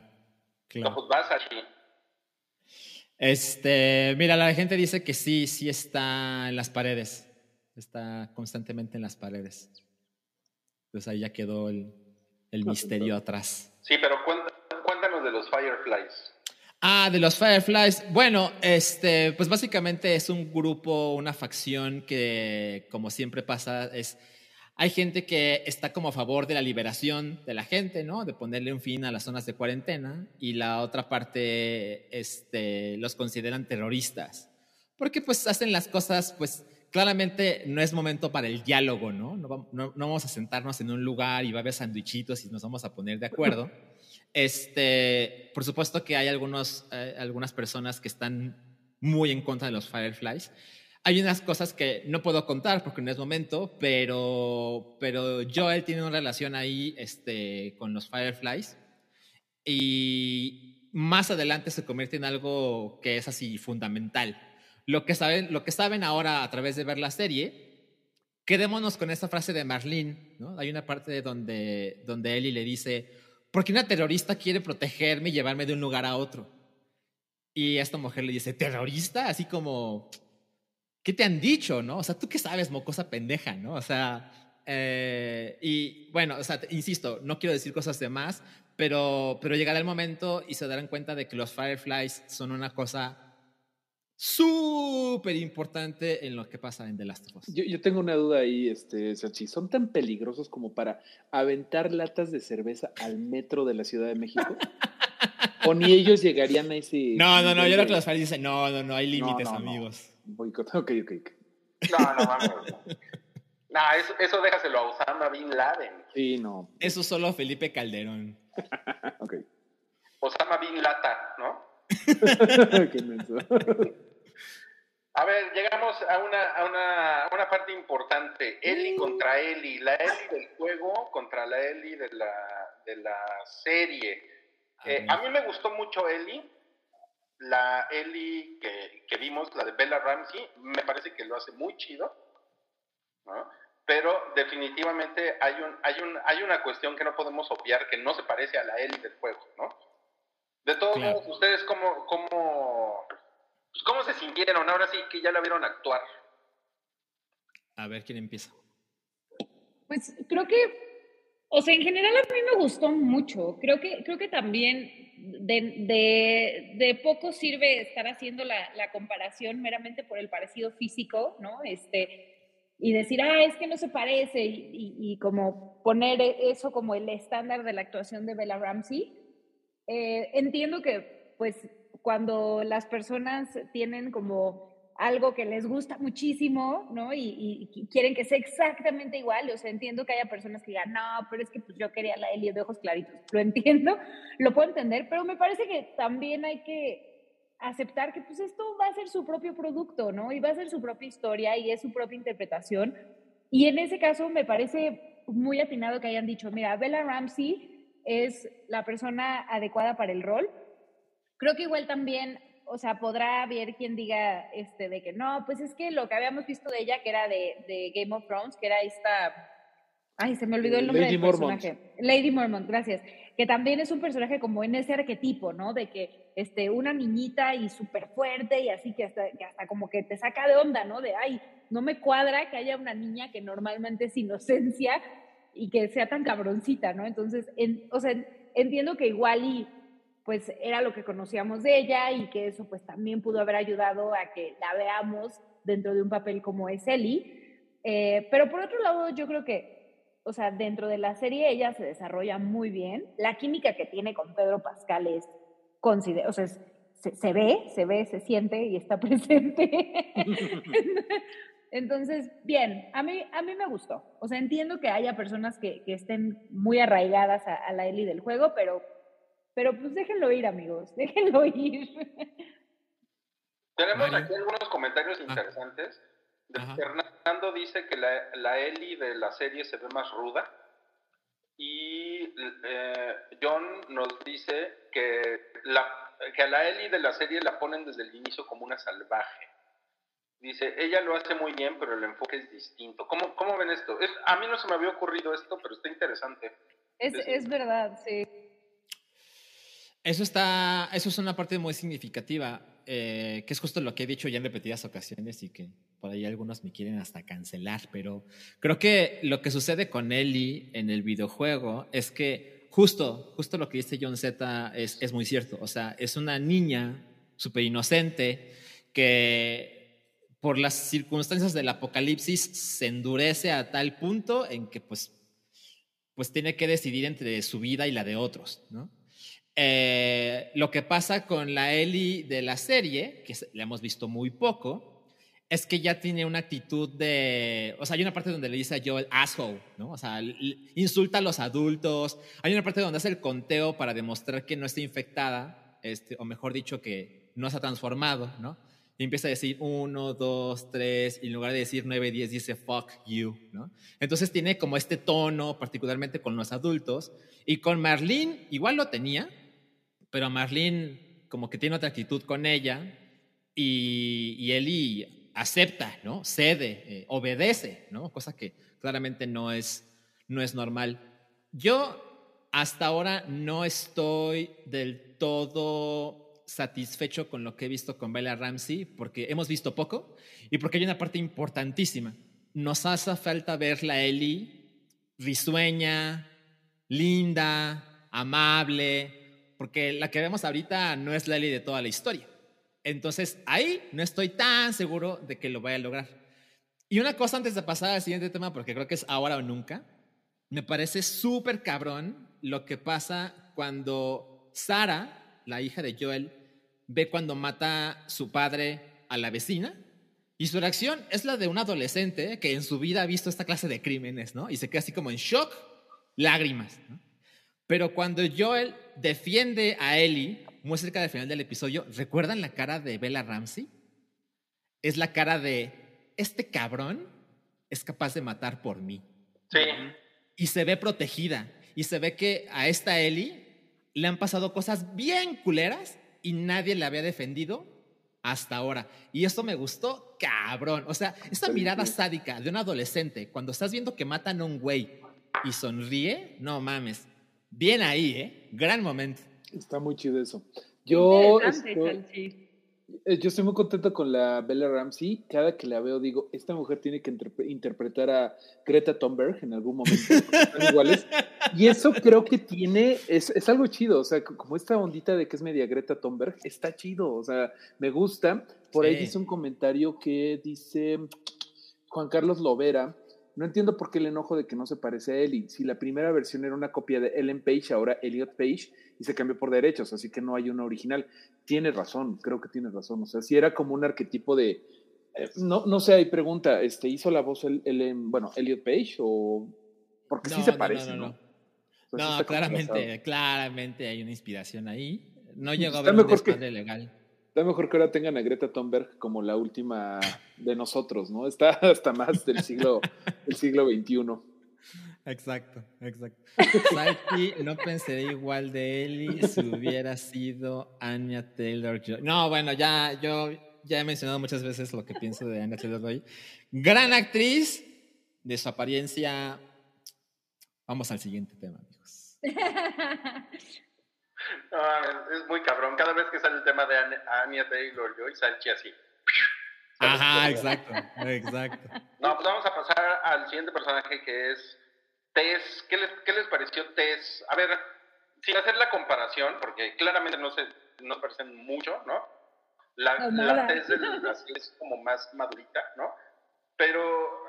[SPEAKER 4] claro.
[SPEAKER 2] No, pues vas
[SPEAKER 4] este, mira, la gente dice que sí, sí está en las paredes. Está constantemente en las paredes. Entonces ahí ya quedó el, misterio atrás.
[SPEAKER 2] Sí, pero cuéntanos de los Fireflies.
[SPEAKER 4] Ah, de los Fireflies. Bueno, este, pues básicamente es un grupo, una facción que, como siempre pasa, es Hay gente que está como a favor de la liberación de la gente, ¿no? De ponerle un fin a las zonas de cuarentena y la otra parte este, los consideran terroristas. Porque pues hacen las cosas, pues claramente no es momento para el diálogo, ¿no? No, no, vamos a sentarnos en un lugar y va a haber sandwichitos y nos vamos a poner de acuerdo. Este, por supuesto que hay algunos, eh, algunas personas que están muy en contra de los Fireflies hay unas cosas que no puedo contar porque no es momento, pero, pero Joel tiene una relación ahí este, con los Fireflies y más adelante se convierte en algo que es así fundamental. Lo que saben, lo que saben ahora a través de ver la serie, quedémonos con esta frase de Marlene, ¿no? Hay una parte donde, donde Ellie le dice, ¿por qué una terrorista quiere protegerme y llevarme de un lugar a otro? Y esta mujer le dice, ¿terrorista? Así como, ¿qué te han dicho, no? O sea, ¿tú qué sabes, mocosa pendeja, no? O sea, eh, y bueno, o sea, insisto, no quiero decir cosas de más, pero, pero llegará el momento y se darán cuenta de que los Fireflies son una cosa súper importante en lo que pasa en The Last of Us.
[SPEAKER 5] Yo, tengo una duda ahí, este, Sachi. ¿Son tan peligrosos como para aventar latas de cerveza al metro de la Ciudad de México? ¿O ni ellos llegarían a ese...
[SPEAKER 4] No, no, no, yo creo que los Fireflies dicen, no, no, no, hay límites, amigos.
[SPEAKER 5] Boicot. Ok, ok, ok.
[SPEAKER 2] No, no vamos. no, eso, eso déjaselo a Osama Bin Laden.
[SPEAKER 5] Sí, no.
[SPEAKER 4] Eso solo Felipe Calderón.
[SPEAKER 5] ok.
[SPEAKER 2] Osama Bin Lata, ¿no?
[SPEAKER 5] Qué menso.
[SPEAKER 2] A ver, llegamos a una, a una, a una parte importante. Eli contra Eli. La Eli del juego contra la Eli de la, de la serie. Eh, a mí me gustó mucho Eli la Ellie que, vimos, la de Bella Ramsey, me parece que lo hace muy chido, ¿no? Pero definitivamente hay, un, hay, un, hay una cuestión que no podemos obviar que no se parece a la Ellie del juego, ¿no? De todos modos, ¿ustedes cómo, cómo, pues, cómo se sintieron? Ahora sí que ya la vieron actuar.
[SPEAKER 4] A ver quién empieza.
[SPEAKER 3] Pues creo que, o sea, en general a mí me gustó mucho. Creo que, creo que también de, de, poco sirve estar haciendo la, la, comparación meramente por el parecido físico, ¿no? Este, y decir, ah, es que no se parece, y, y, como poner eso como el estándar de la actuación de Bella Ramsey. Eh, entiendo que, pues, cuando las personas tienen como algo que les gusta muchísimo, ¿no? Y, quieren que sea exactamente igual. O sea, entiendo que haya personas que digan, no, pero es que pues, yo quería la Eli de ojos claritos. Lo entiendo, lo puedo entender, pero me parece que también hay que aceptar que pues esto va a ser su propio producto, ¿no? Y va a ser su propia historia y es su propia interpretación. Y en ese caso me parece muy atinado que hayan dicho, mira, Bella Ramsey es la persona adecuada para el rol. Creo que igual también o sea, podrá haber quien diga este, de que no, pues es que lo que habíamos visto de ella, que era de, Game of Thrones, que era esta. Ay, se me olvidó el nombre del personaje. Lady Mormont, gracias. Que también es un personaje como en ese arquetipo, ¿no? De que este, una niñita y súper fuerte y así que hasta, que hasta como que te saca de onda, ¿no? De, ay, no me cuadra que haya una niña que normalmente es inocencia y que sea tan cabroncita, ¿no? Entonces, o sea, entiendo que igual y pues era lo que conocíamos de ella y que eso pues también pudo haber ayudado a que la veamos dentro de un papel como es Ellie. Eh, pero por otro lado, yo creo que, o sea, dentro de la serie ella se desarrolla muy bien. La química que tiene con Pedro Pascal es, o sea, se, ve, se ve, se siente y está presente. Entonces, bien, a mí, a mí me gustó. O sea, entiendo que haya personas que, que estén muy arraigadas a, a la Ellie del juego, pero pero pues déjenlo ir, amigos, déjenlo ir.
[SPEAKER 2] Tenemos aquí algunos comentarios ah. interesantes. Fernando dice que la, la Eli de la serie se ve más ruda. Y eh, John nos dice que, la, que a la Eli de la serie la ponen desde el inicio como una salvaje. Dice, ella lo hace muy bien, pero el enfoque es distinto. ¿Cómo, cómo ven esto? a mí no se me había ocurrido esto, pero está interesante.
[SPEAKER 3] Es, es verdad, sí.
[SPEAKER 4] Eso está, eso es una parte muy significativa, eh, que es justo lo que he dicho ya en repetidas ocasiones y que por ahí algunos me quieren hasta cancelar, pero creo que lo que sucede con Ellie en el videojuego es que justo, justo lo que dice John Z es, es muy cierto, o sea, es una niña súper inocente que por las circunstancias del apocalipsis se endurece a tal punto en que pues, pues tiene que decidir entre su vida y la de otros, ¿no? Eh, lo que pasa con la Ellie de la serie, que la hemos visto muy poco, es que ya tiene una actitud de, o sea, hay una parte donde le dice a Joel asshole, ¿no? O sea, insulta a los adultos. Hay una parte donde hace el conteo para demostrar que no está infectada, este, o mejor dicho, que no se ha transformado, ¿no? Y empieza a decir uno, dos, tres, y en lugar de decir nueve, diez, dice fuck you, ¿no? Entonces tiene como este tono, particularmente con los adultos. Y con Marlene, igual lo tenía, pero Marlene como que tiene otra actitud con ella, y, y Eli acepta, ¿no? Cede, eh, obedece, ¿no? Cosa que claramente no es, no es normal. Yo hasta ahora no estoy del todo satisfecho con lo que he visto con Bella Ramsey, porque hemos visto poco y porque hay una parte importantísima. Nos hace falta ver la Ellie risueña, linda, amable, porque la que vemos ahorita no es la Ellie de toda la historia. Entonces, ahí no estoy tan seguro de que lo vaya a lograr. Y una cosa antes de pasar al siguiente tema, porque creo que es ahora o nunca, me parece súper cabrón lo que pasa cuando Sara, la hija de Joel, ve cuando mata su padre a la vecina. Y su reacción es la de un adolescente que en su vida ha visto esta clase de crímenes, ¿no? Y se queda así como en shock, lágrimas. Pero cuando Joel defiende a Ellie muy cerca del final del episodio, ¿recuerdan la cara de Bella Ramsey? Es la cara de, este cabrón es capaz de matar por mí.
[SPEAKER 2] Sí.
[SPEAKER 4] Y se ve protegida. Y se ve que a esta Ellie le han pasado cosas bien culeras y nadie la había defendido hasta ahora. Y esto me gustó, cabrón. O sea, esta mirada sádica de un adolescente, cuando estás viendo que matan a un güey y sonríe, no mames. Bien ahí, ¿eh? Gran momento.
[SPEAKER 5] Está muy chido eso. Yo estoy, eh, yo estoy muy contento con la Bella Ramsey. Cada que la veo digo, esta mujer tiene que interpretar a Greta Thunberg en algún momento. están iguales. Y eso creo que tiene, es, es, algo chido. O sea, como esta ondita de que es media Greta Thunberg, está chido. O sea, me gusta. Por ahí dice un comentario que dice Juan Carlos Lovera no entiendo por qué el enojo de que no se parece a Ellie. Si la primera versión era una copia de Ellen Page, ahora Elliot Page, y se cambió por derechos, así que no hay una original. Tiene razón, creo que tiene razón. O sea, si era como un arquetipo de. Eh, no, no sé, hay pregunta, este, ¿hizo la voz el, bueno, Elliot Page o.? Porque sí se parece, ¿no?
[SPEAKER 4] No, claramente, claramente hay una inspiración ahí. No llegó a ver un legal.
[SPEAKER 5] Está mejor que ahora tengan a Greta Thunberg como la última de nosotros, ¿no? Está hasta más del siglo, del siglo XXI.
[SPEAKER 4] Exacto, exacto. Salty, no pensé igual de Ellie si hubiera sido Anya Taylor Joy. No, bueno, ya yo ya he mencionado muchas veces lo que pienso de Anya Taylor Joy. Gran actriz, de su apariencia. Vamos al siguiente tema, amigos.
[SPEAKER 2] es muy cabrón. Cada vez que sale el tema de Anya Taylor Joy, Salchi así.
[SPEAKER 4] Ajá, exacto, exacto.
[SPEAKER 2] No, pues vamos a pasar al siguiente personaje que es Tess. ¿Qué les, qué les pareció Tess? A ver, sin hacer la comparación, porque claramente no se no parecen mucho, ¿no? La, la Tess de es como más madurita, ¿no? Pero,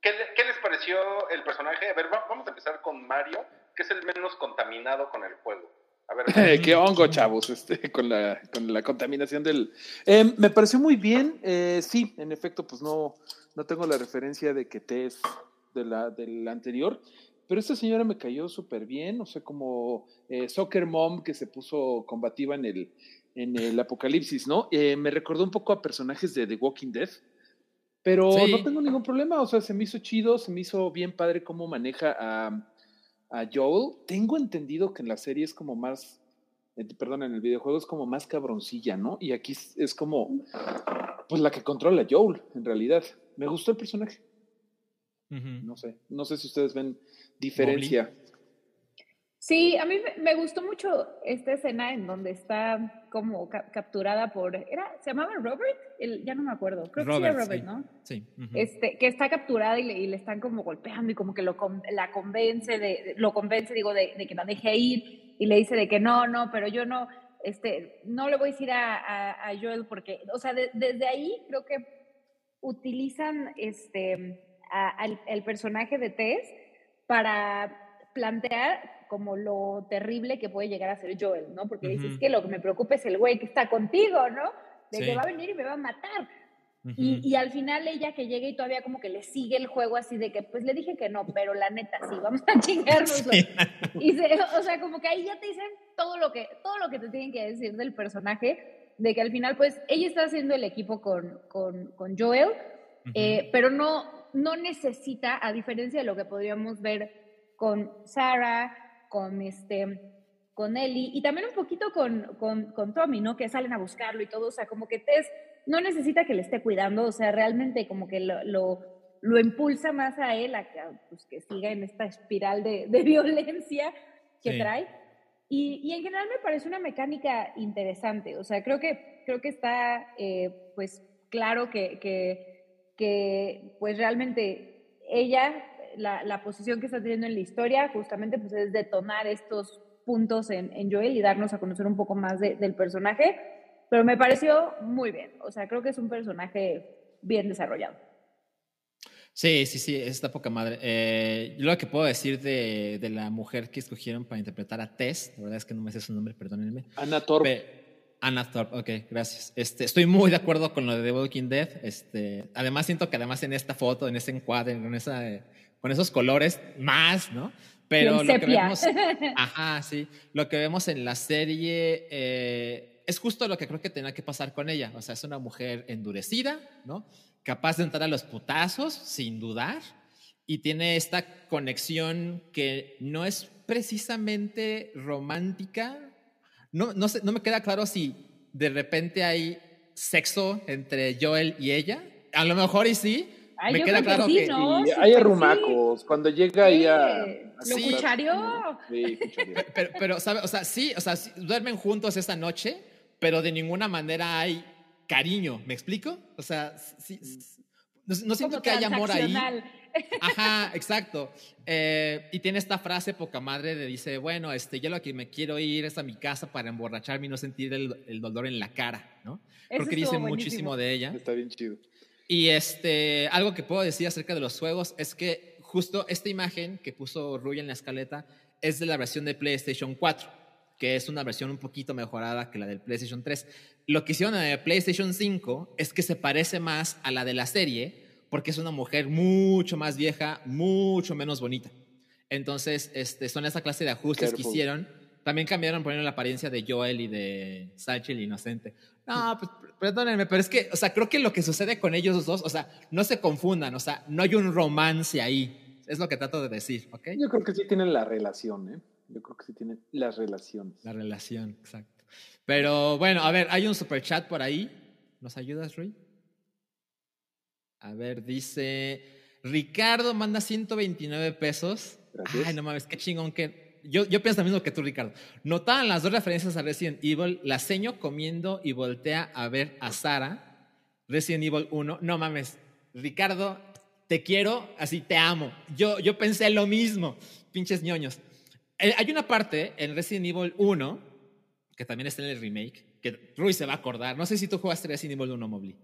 [SPEAKER 2] ¿qué, ¿qué les pareció el personaje? A ver, vamos a empezar con Mario, que es el menos contaminado con el juego.
[SPEAKER 5] Qué hongo, chavos, este, con, la, con la contaminación del... Eh, me pareció muy bien, eh, sí, en efecto, pues no, no tengo la referencia de que te es de la, del anterior, pero esta señora me cayó súper bien, o sea, como eh, Soccer Mom que se puso combativa en el, en el apocalipsis, ¿no? me recordó un poco a personajes de The Walking Dead, pero no tengo ningún problema, o sea, se me hizo chido, se me hizo bien padre cómo maneja a a Joel, tengo entendido que en la serie es como más, perdón, en el videojuego es como más cabroncilla, ¿no? Y aquí es como, pues la que controla a Joel, en realidad. Me gustó el personaje. No sé, no sé si ustedes ven diferencia.
[SPEAKER 3] Sí, a mí me gustó mucho esta escena en donde está como capturada por, era, ¿se llamaba Robert? ya no me acuerdo, creo que sí era Robert, ¿no?
[SPEAKER 4] Sí.
[SPEAKER 3] este, que está capturada y le, están como golpeando y como que lo, la convence, de, lo convence, digo, de, que la deje ir y le dice de que no, no, pero yo no, este, no le voy a decir a, a, Joel porque, o sea, desde ahí creo que utilizan este, al, el personaje de Tess para plantear como lo terrible que puede llegar a ser Joel, ¿no? Porque dices que lo que me preocupa es el güey que está contigo, ¿no? De que va a venir y me va a matar. y, y, al final ella que llega y todavía como que le sigue el juego así de que pues le dije que no, pero la neta sí, vamos a chingarnos. Y o sea, como que ahí ya te dicen todo lo que, todo lo que te tienen que decir del personaje, de que al final pues ella está haciendo el equipo con, con, con Joel, eh, pero no, no necesita, a diferencia de lo que podríamos ver con Sarah, con este con Ellie y también un poquito con, con, con, Tommy, ¿no? Que salen a buscarlo y todo, o sea, como que Tess no necesita que le esté cuidando, o sea, realmente como que lo, lo, lo impulsa más a él a que, pues, que siga en esta espiral de, de violencia que trae. Y, y, en general me parece una mecánica interesante, o sea, creo que, creo que está, eh, pues, claro que, que, que, pues, realmente ella la, la, posición que está teniendo en la historia justamente pues es detonar estos puntos en, en Joel y darnos a conocer un poco más del personaje, pero me pareció muy bien, o sea, creo que es un personaje bien desarrollado.
[SPEAKER 4] Sí, sí, sí, está poca madre. Eh, lo que puedo decir de, de, la mujer que escogieron para interpretar a Tess, la verdad es que no me sé su nombre, perdónenme.
[SPEAKER 5] Ana Thorpe.
[SPEAKER 4] Anna Thorpe, ok, gracias. Este, estoy muy de acuerdo con lo de The Walking Dead. Este, además siento que además en esta foto, en ese encuadre, en esa con esos colores más, ¿no? Pero lo que vemos, ajá, sí, lo que vemos en la serie eh, es justo lo que creo que tenía que pasar con ella. O sea, es una mujer endurecida, ¿no? Capaz de entrar a los putazos sin dudar y tiene esta conexión que no es precisamente romántica. No, no, sé, no me queda claro si de repente hay sexo entre Joel y ella. A lo mejor y sí, me queda claro que,
[SPEAKER 5] hay arrumacos. Cuando llega ahí a.
[SPEAKER 3] Lo cuchareó.
[SPEAKER 4] Sí, pero, pero, ¿sabe? O sea, sí, o sea, duermen juntos esa noche, pero de ninguna manera hay cariño. ¿Me explico? O sea, sí, no, siento que haya amor ahí. Ajá, exacto. Eh, y tiene esta frase poca madre de dice, bueno, este, yo lo que me quiero ir es a mi casa para emborracharme y no sentir el, el dolor en la cara, ¿no? Porque dice muchísimo de ella.
[SPEAKER 5] Está bien chido.
[SPEAKER 4] Y este, algo que puedo decir acerca de los juegos es que justo esta imagen que puso Ruy en la escaleta es de la versión de PlayStation 4, que es una versión un poquito mejorada que la del PlayStation 3. Lo que hicieron en el PlayStation 5 es que se parece más a la de la serie, porque es una mujer mucho más vieja, mucho menos bonita. Entonces, este, son esa clase de ajustes que hicieron. También cambiaron poniendo la apariencia de Joel y de Sachi el inocente. No, pues perdónenme, pero es que, o sea, creo que lo que sucede con ellos dos, o sea, no se confundan, o sea, no hay un romance ahí. Es lo que trato de decir, ¿ok?
[SPEAKER 5] Yo creo que sí tienen la relación, ¿eh? Yo creo que sí tienen las relaciones.
[SPEAKER 4] La relación, exacto. Pero bueno, a ver, hay un super chat por ahí. ¿Nos ayudas, Rui? A ver, dice Ricardo manda 129 pesos. Gracias. Ay, no mames, qué chingón que yo, pienso lo mismo que tú, Ricardo. Notaban las dos referencias a Resident Evil, la seño comiendo y voltea a ver a Sara, Resident Evil 1. No mames, Ricardo, te quiero, así te amo. Yo, yo pensé lo mismo, pinches ñoños. Eh, hay una parte en Resident Evil 1, que también está en el remake, que Rui se va a acordar. No sé si tú jugaste Resident Evil 1, Mobley.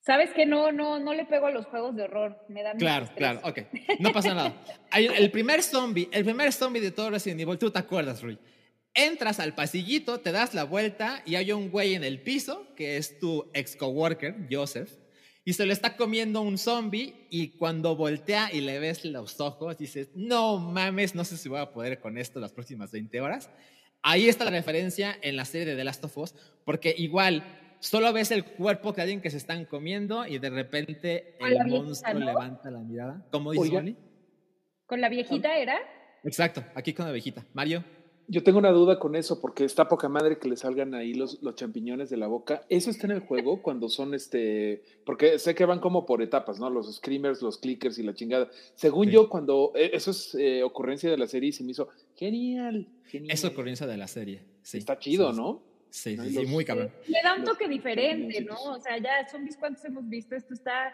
[SPEAKER 3] Sabes que no, no, no le pego a los juegos de horror, me dan
[SPEAKER 4] Claro, claro, ok. No pasa nada. El primer zombie, el primer zombie de todo Resident Evil, tú te acuerdas, Rui. Entras al pasillito, te das la vuelta y hay un güey en el piso, que es tu ex coworker, Joseph, y se le está comiendo un zombie y cuando voltea y le ves los ojos, dices, no mames, no sé si voy a poder con esto las próximas 20 horas. Ahí está la referencia en la serie de The Last of Us, porque igual solo ves el cuerpo de alguien que se están comiendo y de repente el monstruo levanta la mirada. ¿Cómo dice Bonnie?
[SPEAKER 3] ¿Con la viejita era?
[SPEAKER 4] Exacto, aquí con la viejita. Mario.
[SPEAKER 5] Yo tengo una duda con eso, porque está poca madre que le salgan ahí los, los champiñones de la boca. ¿Eso está en el juego cuando son este.? Porque sé que van como por etapas, ¿no? Los screamers, los clickers y la chingada. Según yo, cuando. Eh, eso es eh, ocurrencia de la serie y se me hizo genial, genial.
[SPEAKER 4] Es ocurrencia de la serie. Sí.
[SPEAKER 5] Está chido, ¿no?
[SPEAKER 4] Sí, sí, sí, muy cabrón.
[SPEAKER 3] Le da un toque diferente, ¿no? O sea, ya zombies, ¿cuántos hemos visto? Esto está,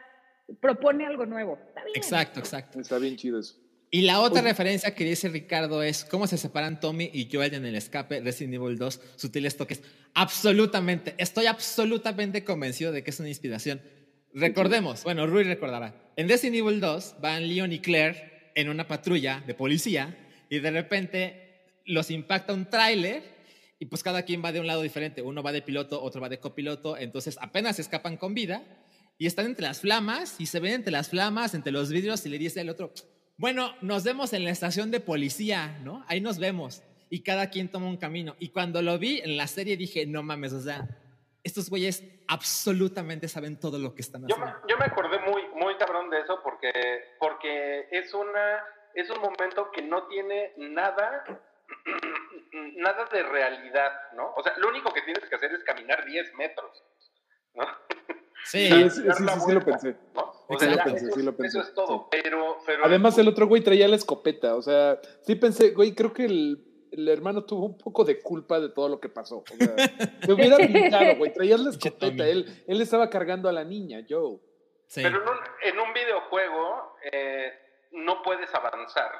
[SPEAKER 3] propone algo nuevo. Está bien.
[SPEAKER 4] Exacto, exacto.
[SPEAKER 5] Está bien chido eso.
[SPEAKER 4] Y la otra referencia que dice Ricardo es cómo se separan Tommy y Joel en el escape Resident Evil 2, sutiles toques. Absolutamente, estoy absolutamente convencido de que es una inspiración. Recordemos, bueno, Rui recordará. En Destiny Evil 2 van Leon y Claire en una patrulla de policía y de repente los impacta un tráiler y pues cada quien va de un lado diferente. Uno va de piloto, otro va de copiloto, entonces apenas escapan con vida y están entre las flamas y se ven entre las flamas, entre los vidrios y le dice al otro, bueno, nos vemos en la estación de policía, ¿no? Ahí nos vemos. Y cada quien toma un camino. Y cuando lo vi en la serie dije, no mames, o sea, estos güeyes absolutamente saben todo lo que están haciendo.
[SPEAKER 2] Yo, me acordé muy, muy cabrón de eso porque, porque es, una, es un momento que no tiene nada, nada de realidad, ¿no? O sea, lo único que tienes que hacer es caminar 10 metros, ¿no?
[SPEAKER 5] Sí, sí, sí, sí, lo pensé. Sí, lo pensé, sí lo pensé.
[SPEAKER 2] Eso es todo, pero,
[SPEAKER 5] Además, el otro güey traía la escopeta, o sea, sí pensé, güey, creo que el, el hermano tuvo un poco de culpa de todo lo que pasó. O sea, hubiera pintado, güey, traía la escopeta, él, él estaba cargando a la niña, Joe.
[SPEAKER 2] Pero en un, en un videojuego eh, no puedes avanzar,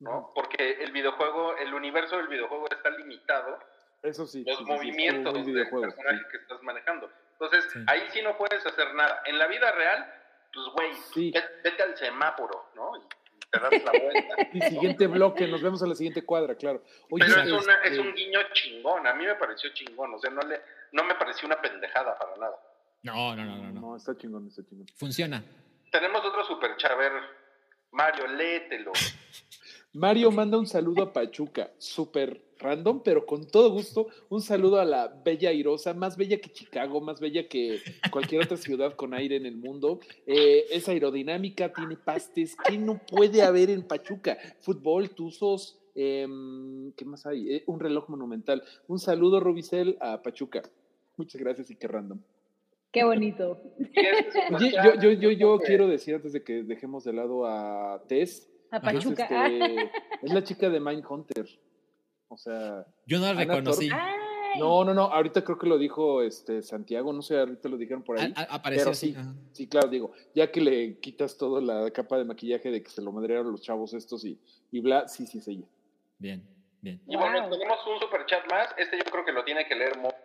[SPEAKER 2] ¿no? Porque el videojuego, el universo del videojuego está limitado.
[SPEAKER 5] Eso sí.
[SPEAKER 2] Los movimientos del personaje que estás manejando. Entonces, ahí sí no puedes hacer nada. En la vida real, pues, güey, vete, al semáforo, ¿no? Y te das la vuelta.
[SPEAKER 5] Y siguiente bloque, nos vemos a la siguiente cuadra, claro.
[SPEAKER 2] Pero es, una, es este un guiño chingón, a mí me pareció chingón, o sea, no, le, no me pareció una pendejada para nada.
[SPEAKER 4] No, no, no, no. No,
[SPEAKER 5] no está chingón, está chingón.
[SPEAKER 4] Funciona.
[SPEAKER 2] Tenemos otro super chaver. Mario, léetelo.
[SPEAKER 5] Mario manda un saludo a Pachuca, súper random, pero con todo gusto, un saludo a la bella airosa, más bella que Chicago, más bella que cualquier otra ciudad con aire en el mundo. Eh, es aerodinámica, tiene pastes, ¿qué no puede haber en Pachuca? Fútbol, tuzos, em, ¿qué más hay? Eh, un reloj monumental. Un saludo, Rubicel, a Pachuca. Muchas gracias y qué random.
[SPEAKER 3] Qué bonito.
[SPEAKER 5] yo, yo, yo, yo quiero decir antes de que dejemos de lado a Tess,
[SPEAKER 3] a Pachuca.
[SPEAKER 5] Este, es, la chica de Mindhunter. O sea.
[SPEAKER 4] Yo no la reconocí.
[SPEAKER 5] No, no, no. Ahorita creo que lo dijo este Santiago. No sé, ahorita lo dijeron por ahí.
[SPEAKER 4] apareció
[SPEAKER 5] sí. Sí, claro, digo. Ya que le quitas toda la capa de maquillaje de que se lo madrearon los chavos estos y, y bla, sí, sí es ella.
[SPEAKER 4] Bien, bien.
[SPEAKER 2] Y bueno, tenemos un super chat más. Este yo creo que lo tiene que leer Mobley.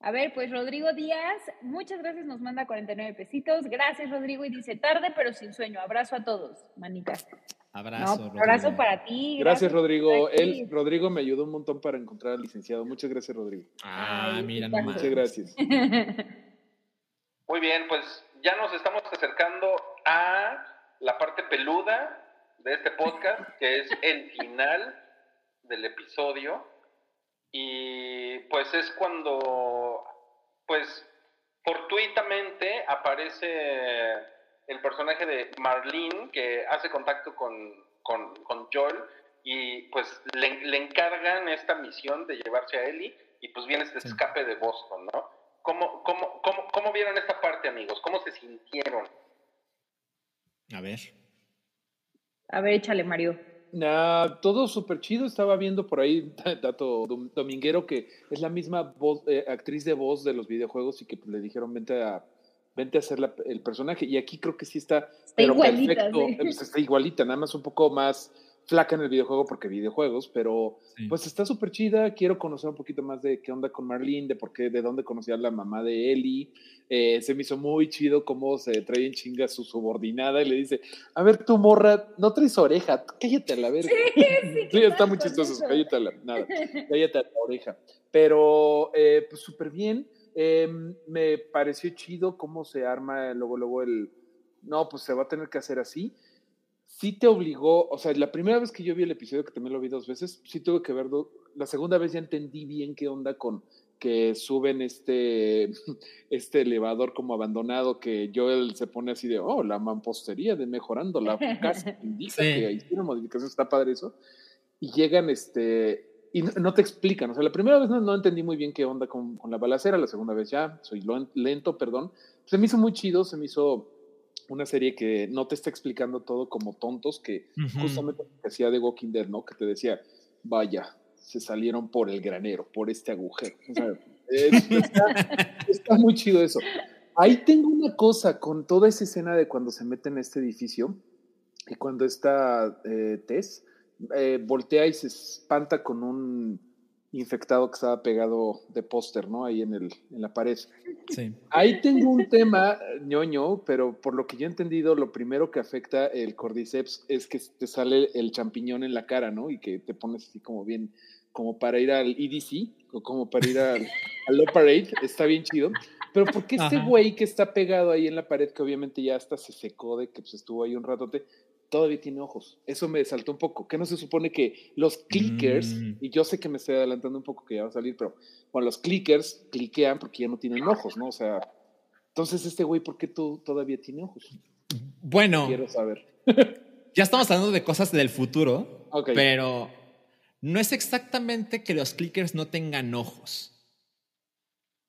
[SPEAKER 3] A ver, pues Rodrigo Díaz, muchas gracias, nos manda 49 pesitos. Gracias, Rodrigo, y dice tarde pero sin sueño. Abrazo a todos, manitas.
[SPEAKER 4] Abrazo.
[SPEAKER 3] abrazo para ti.
[SPEAKER 5] Gracias, Rodrigo. Él, Rodrigo me ayudó un montón para encontrar al licenciado. Muchas gracias, Rodrigo.
[SPEAKER 4] Ah, mira
[SPEAKER 5] nomás. Muchas gracias.
[SPEAKER 2] Muy bien, pues ya nos estamos acercando a la parte peluda de este podcast, que es el final del episodio. Y pues es cuando, pues, fortuitamente aparece el personaje de Marlene que hace contacto con, con, Joel y pues le, encargan esta misión de llevarse a Ellie y pues viene este escape de Boston, ¿no? ¿Cómo, cómo, cómo, ¿Cómo vieron esta parte, amigos? ¿Cómo se sintieron?
[SPEAKER 4] A ver.
[SPEAKER 3] A ver, échale, Mario.
[SPEAKER 5] Nah, todo súper chido. Estaba viendo por ahí, dato dominguero, que es la misma voz, eh, actriz de voz de los videojuegos y que le dijeron vente a, vente a hacer el personaje. Y aquí creo que sí está,
[SPEAKER 3] pero igualita, perfecto.
[SPEAKER 5] Pues, está igualita, nada más un poco más flaca en el videojuego porque videojuegos, pero pues está súper chida. Quiero conocer un poquito más de qué onda con Marlene, de por qué, de dónde conocía a la mamá de Ellie. Eh, se me hizo muy chido cómo se trae en chinga a su subordinada y le dice: A ver, tu morra, no traes oreja, cállate a la verga. Sí, sí, está muy chistoso, cállate a la, nada, cállate a la oreja. Pero, eh, pues súper bien. Em, me pareció chido cómo se arma luego, luego el. No, pues se va a tener que hacer así sí te obligó, o sea, la primera vez que yo vi el episodio, que también lo vi dos veces, sí tuve que verlo, la segunda vez ya entendí bien qué onda con que suben este, este elevador como abandonado, que Joel se pone así de, oh, la mampostería de mejorando la casa, indica que hicieron modificaciones, está padre eso, y llegan, este, y no, te explican, o sea, la primera vez no, entendí muy bien qué onda con, con, la balacera, la segunda vez ya, soy lento, perdón, se me hizo muy chido, se me hizo una serie que no te está explicando todo como tontos, que justamente hacía de Walking Dead, ¿no? Que te decía, vaya, se salieron por el granero, por este agujero. está, muy chido eso. Ahí tengo una cosa con toda esa escena de cuando se mete en este edificio y cuando está eh, Tess, eh, voltea y se espanta con un infectado que estaba pegado de póster, ¿no? Ahí en, el, en la pared. Sí. Ahí tengo un tema ñoño, pero por lo que yo he entendido, lo primero que afecta el cordyceps es que te sale el champiñón en la cara, ¿no? Y que te pones así como bien, como para ir al EDC o como para ir al, al Parade, está bien chido. Pero ¿por qué este güey que está pegado ahí en la pared, que obviamente ya hasta se secó de que pues, estuvo ahí un ratote, todavía tiene ojos. Eso me saltó un poco. ¿Qué no se supone que los clickers, mm. y yo sé que me estoy adelantando un poco que ya va a salir, pero bueno, los clickers cliquean porque ya no tienen ojos, ¿no? O sea, entonces este güey, ¿por qué tú todavía tiene ojos?
[SPEAKER 4] Bueno.
[SPEAKER 5] Quiero saber.
[SPEAKER 4] ya estamos hablando de cosas del futuro, pero no es exactamente que los clickers no tengan ojos.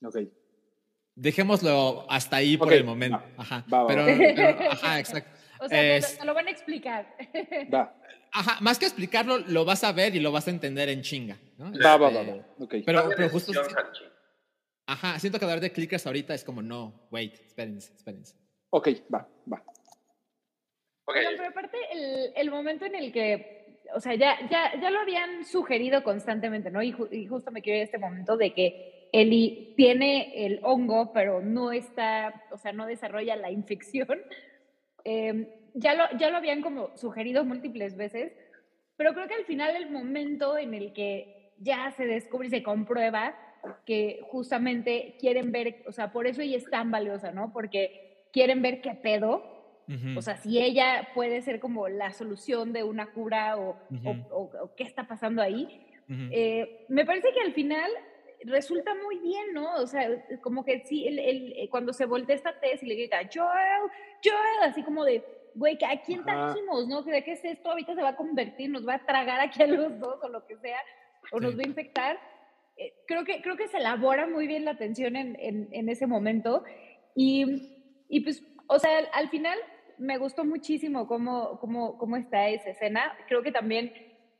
[SPEAKER 5] Ok.
[SPEAKER 4] Dejémoslo hasta ahí por el momento. ajá. pero, ajá, exacto.
[SPEAKER 3] O sea, te, lo van a explicar.
[SPEAKER 5] Va.
[SPEAKER 4] Ajá, más que explicarlo, lo vas a ver y lo vas a entender en chinga. ¿no?
[SPEAKER 5] Va, va, va, va. Okay.
[SPEAKER 4] Pero, pero justo. Ajá, siento que hablar de clickers ahorita es como, no, wait, espérense, espérense.
[SPEAKER 5] Ok, va, va.
[SPEAKER 3] Okay. pero aparte, el, el, momento en el que, o sea, ya, ya, ya lo habían sugerido constantemente, ¿no? Y, y justo me quiero ir a este momento de que Eli tiene el hongo, pero no está, o sea, no desarrolla la infección. Em, ya, lo, ya lo habían como sugerido múltiples veces, pero creo que al final el momento en el que ya se descubre y se comprueba que justamente quieren ver, o sea, por eso ella es tan valiosa, ¿no? Porque quieren ver qué pedo, o sea, si ella puede ser como la solución de una cura o, o, qué está pasando ahí. Eh, me parece que al final resulta muy bien, ¿no? O sea, como que sí, el, el, eh, cuando se voltea esta Tess y le grita, Joel, Joel, así como de, güey, ¿a quién trajimos, no? ¿De qué es esto? Ahorita se va a convertir, nos va a tragar aquí a los dos o lo que sea, o nos va a infectar. Eh, creo, que, creo que se elabora muy bien la tensión en, en, en ese momento. Y, y, pues, o sea, al, final me gustó muchísimo cómo, cómo, cómo está esa escena. Creo que también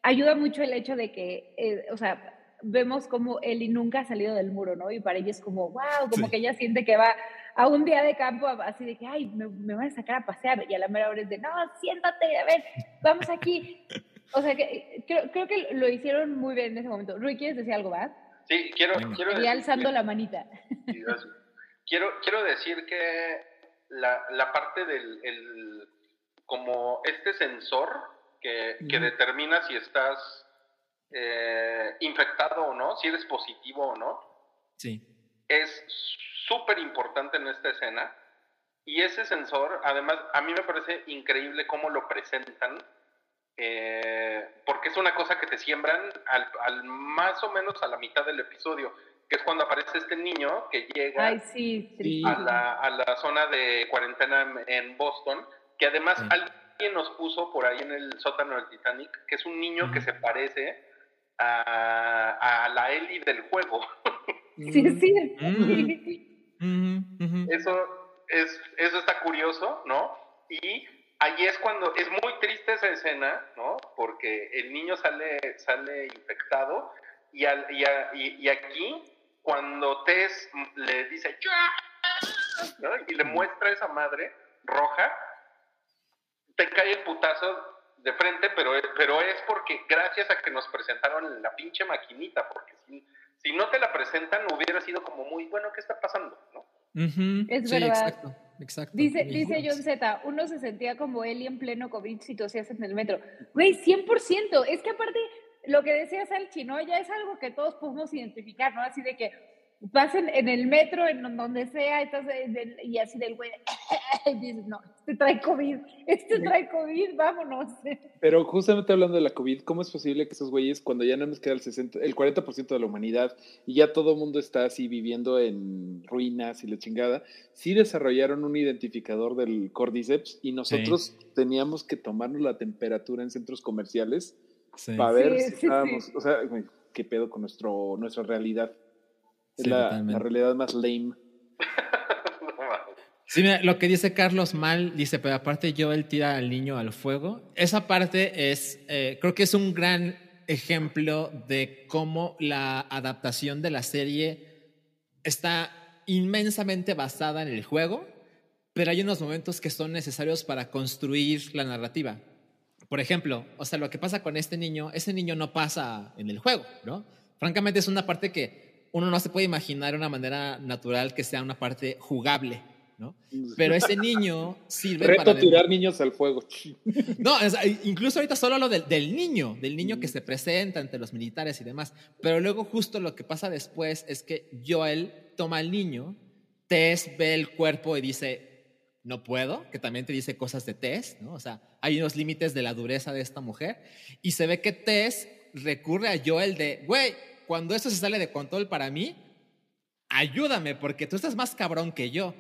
[SPEAKER 3] ayuda mucho el hecho de que, eh, o sea, vemos como Eli nunca ha salido del muro, ¿no? Y para ella es como, wow, como que ella siente que va a un día de campo así de que, ay, me, me van a sacar a pasear. Y a la mera hora es de, no, siéntate, a ver, vamos aquí. O sea, que creo, creo que lo hicieron muy bien en ese momento. Rui, ¿quieres decir algo más?
[SPEAKER 2] Sí, quiero, quiero
[SPEAKER 3] Y alzando la manita.
[SPEAKER 2] quiero, quiero decir que la, la parte del, el, como este sensor que, que determina si estás eh, infectado o no, si eres positivo o no.
[SPEAKER 4] Sí.
[SPEAKER 2] Es súper importante en esta escena. Y ese sensor, además, a mí me parece increíble cómo lo presentan, eh, porque es una cosa que te siembran al, más o menos a la mitad del episodio, que es cuando aparece este niño que llega a, la, a, la, zona de cuarentena en Boston, que además alguien nos puso por ahí en el sótano del Titanic, que es un niño que se parece a, la Ellie del juego.
[SPEAKER 3] Sí, sí.
[SPEAKER 2] Eso, es, eso está curioso, ¿no? Y ahí es cuando es muy triste esa escena, ¿no? Porque el niño sale, sale infectado y, al, y, aquí cuando Tess le dice ¿no? y le muestra a esa madre roja, te cae el putazo de frente, pero, pero es porque gracias a que nos presentaron la pinche maquinita, porque si, si no te la presentan hubiera sido como muy, bueno, ¿qué está pasando? ¿no?
[SPEAKER 3] Es verdad. Exacto, Dice, dice John Z, uno se sentía como él y en pleno COVID si tosías en el metro. Güey, 100%. Es que aparte, lo que decía Salchi, ¿no? Ya es algo que todos podemos identificar, ¿no? Así de que pasen en el metro, en donde sea, estás y así del güey, y dices, no, este trae COVID, este trae COVID, vámonos.
[SPEAKER 5] Pero justamente hablando de la COVID, ¿cómo es posible que esos güeyes, cuando ya no nos queda el, 60, el 40% de la humanidad y ya todo el mundo está así viviendo en ruinas y la chingada, sí desarrollaron un identificador del cordyceps y nosotros teníamos que tomarnos la temperatura en centros comerciales para ver si estábamos, o sea, qué pedo con nuestro, nuestra realidad. Es la, realidad más lame.
[SPEAKER 4] Sí, mira, lo que dice Carlos mal, dice, pero aparte yo él tira al niño al fuego. Esa parte es, eh, creo que es un gran ejemplo de cómo la adaptación de la serie está inmensamente basada en el juego, pero hay unos momentos que son necesarios para construir la narrativa. Por ejemplo, o sea, lo que pasa con este niño, ese niño no pasa en el juego, ¿no? Francamente es una parte que uno no se puede imaginar de una manera natural que sea una parte jugable. ¿no? Pero ese niño sirve
[SPEAKER 5] Reto para... tirar niños al fuego.
[SPEAKER 4] No, incluso ahorita solo lo del, del, niño, del niño que se presenta ante los militares y demás. Pero luego justo lo que pasa después es que Joel toma al niño, Tess ve el cuerpo y dice, no puedo, que también te dice cosas de Tess, ¿no? O sea, hay unos límites de la dureza de esta mujer. Y se ve que Tess recurre a Joel de, güey, cuando esto se sale de control para mí, ayúdame, porque tú estás más cabrón que yo.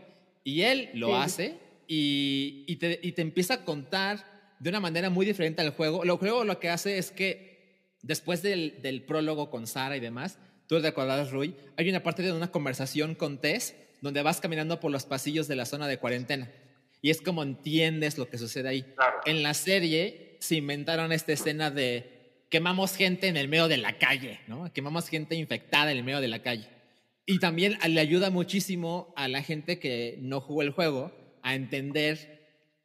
[SPEAKER 4] Y él lo hace y, te, empieza a contar de una manera muy diferente al juego. Lo juego lo que hace es que después del, prólogo con Sara y demás, tú te acordarás, Rui, hay una parte de una conversación con Tess donde vas caminando por los pasillos de la zona de cuarentena. Y es como entiendes lo que sucede ahí. En la serie se inventaron esta escena de quemamos gente en el medio de la calle, ¿no? Quemamos gente infectada en el medio de la calle. Y también le ayuda muchísimo a la gente que no jugó el juego a entender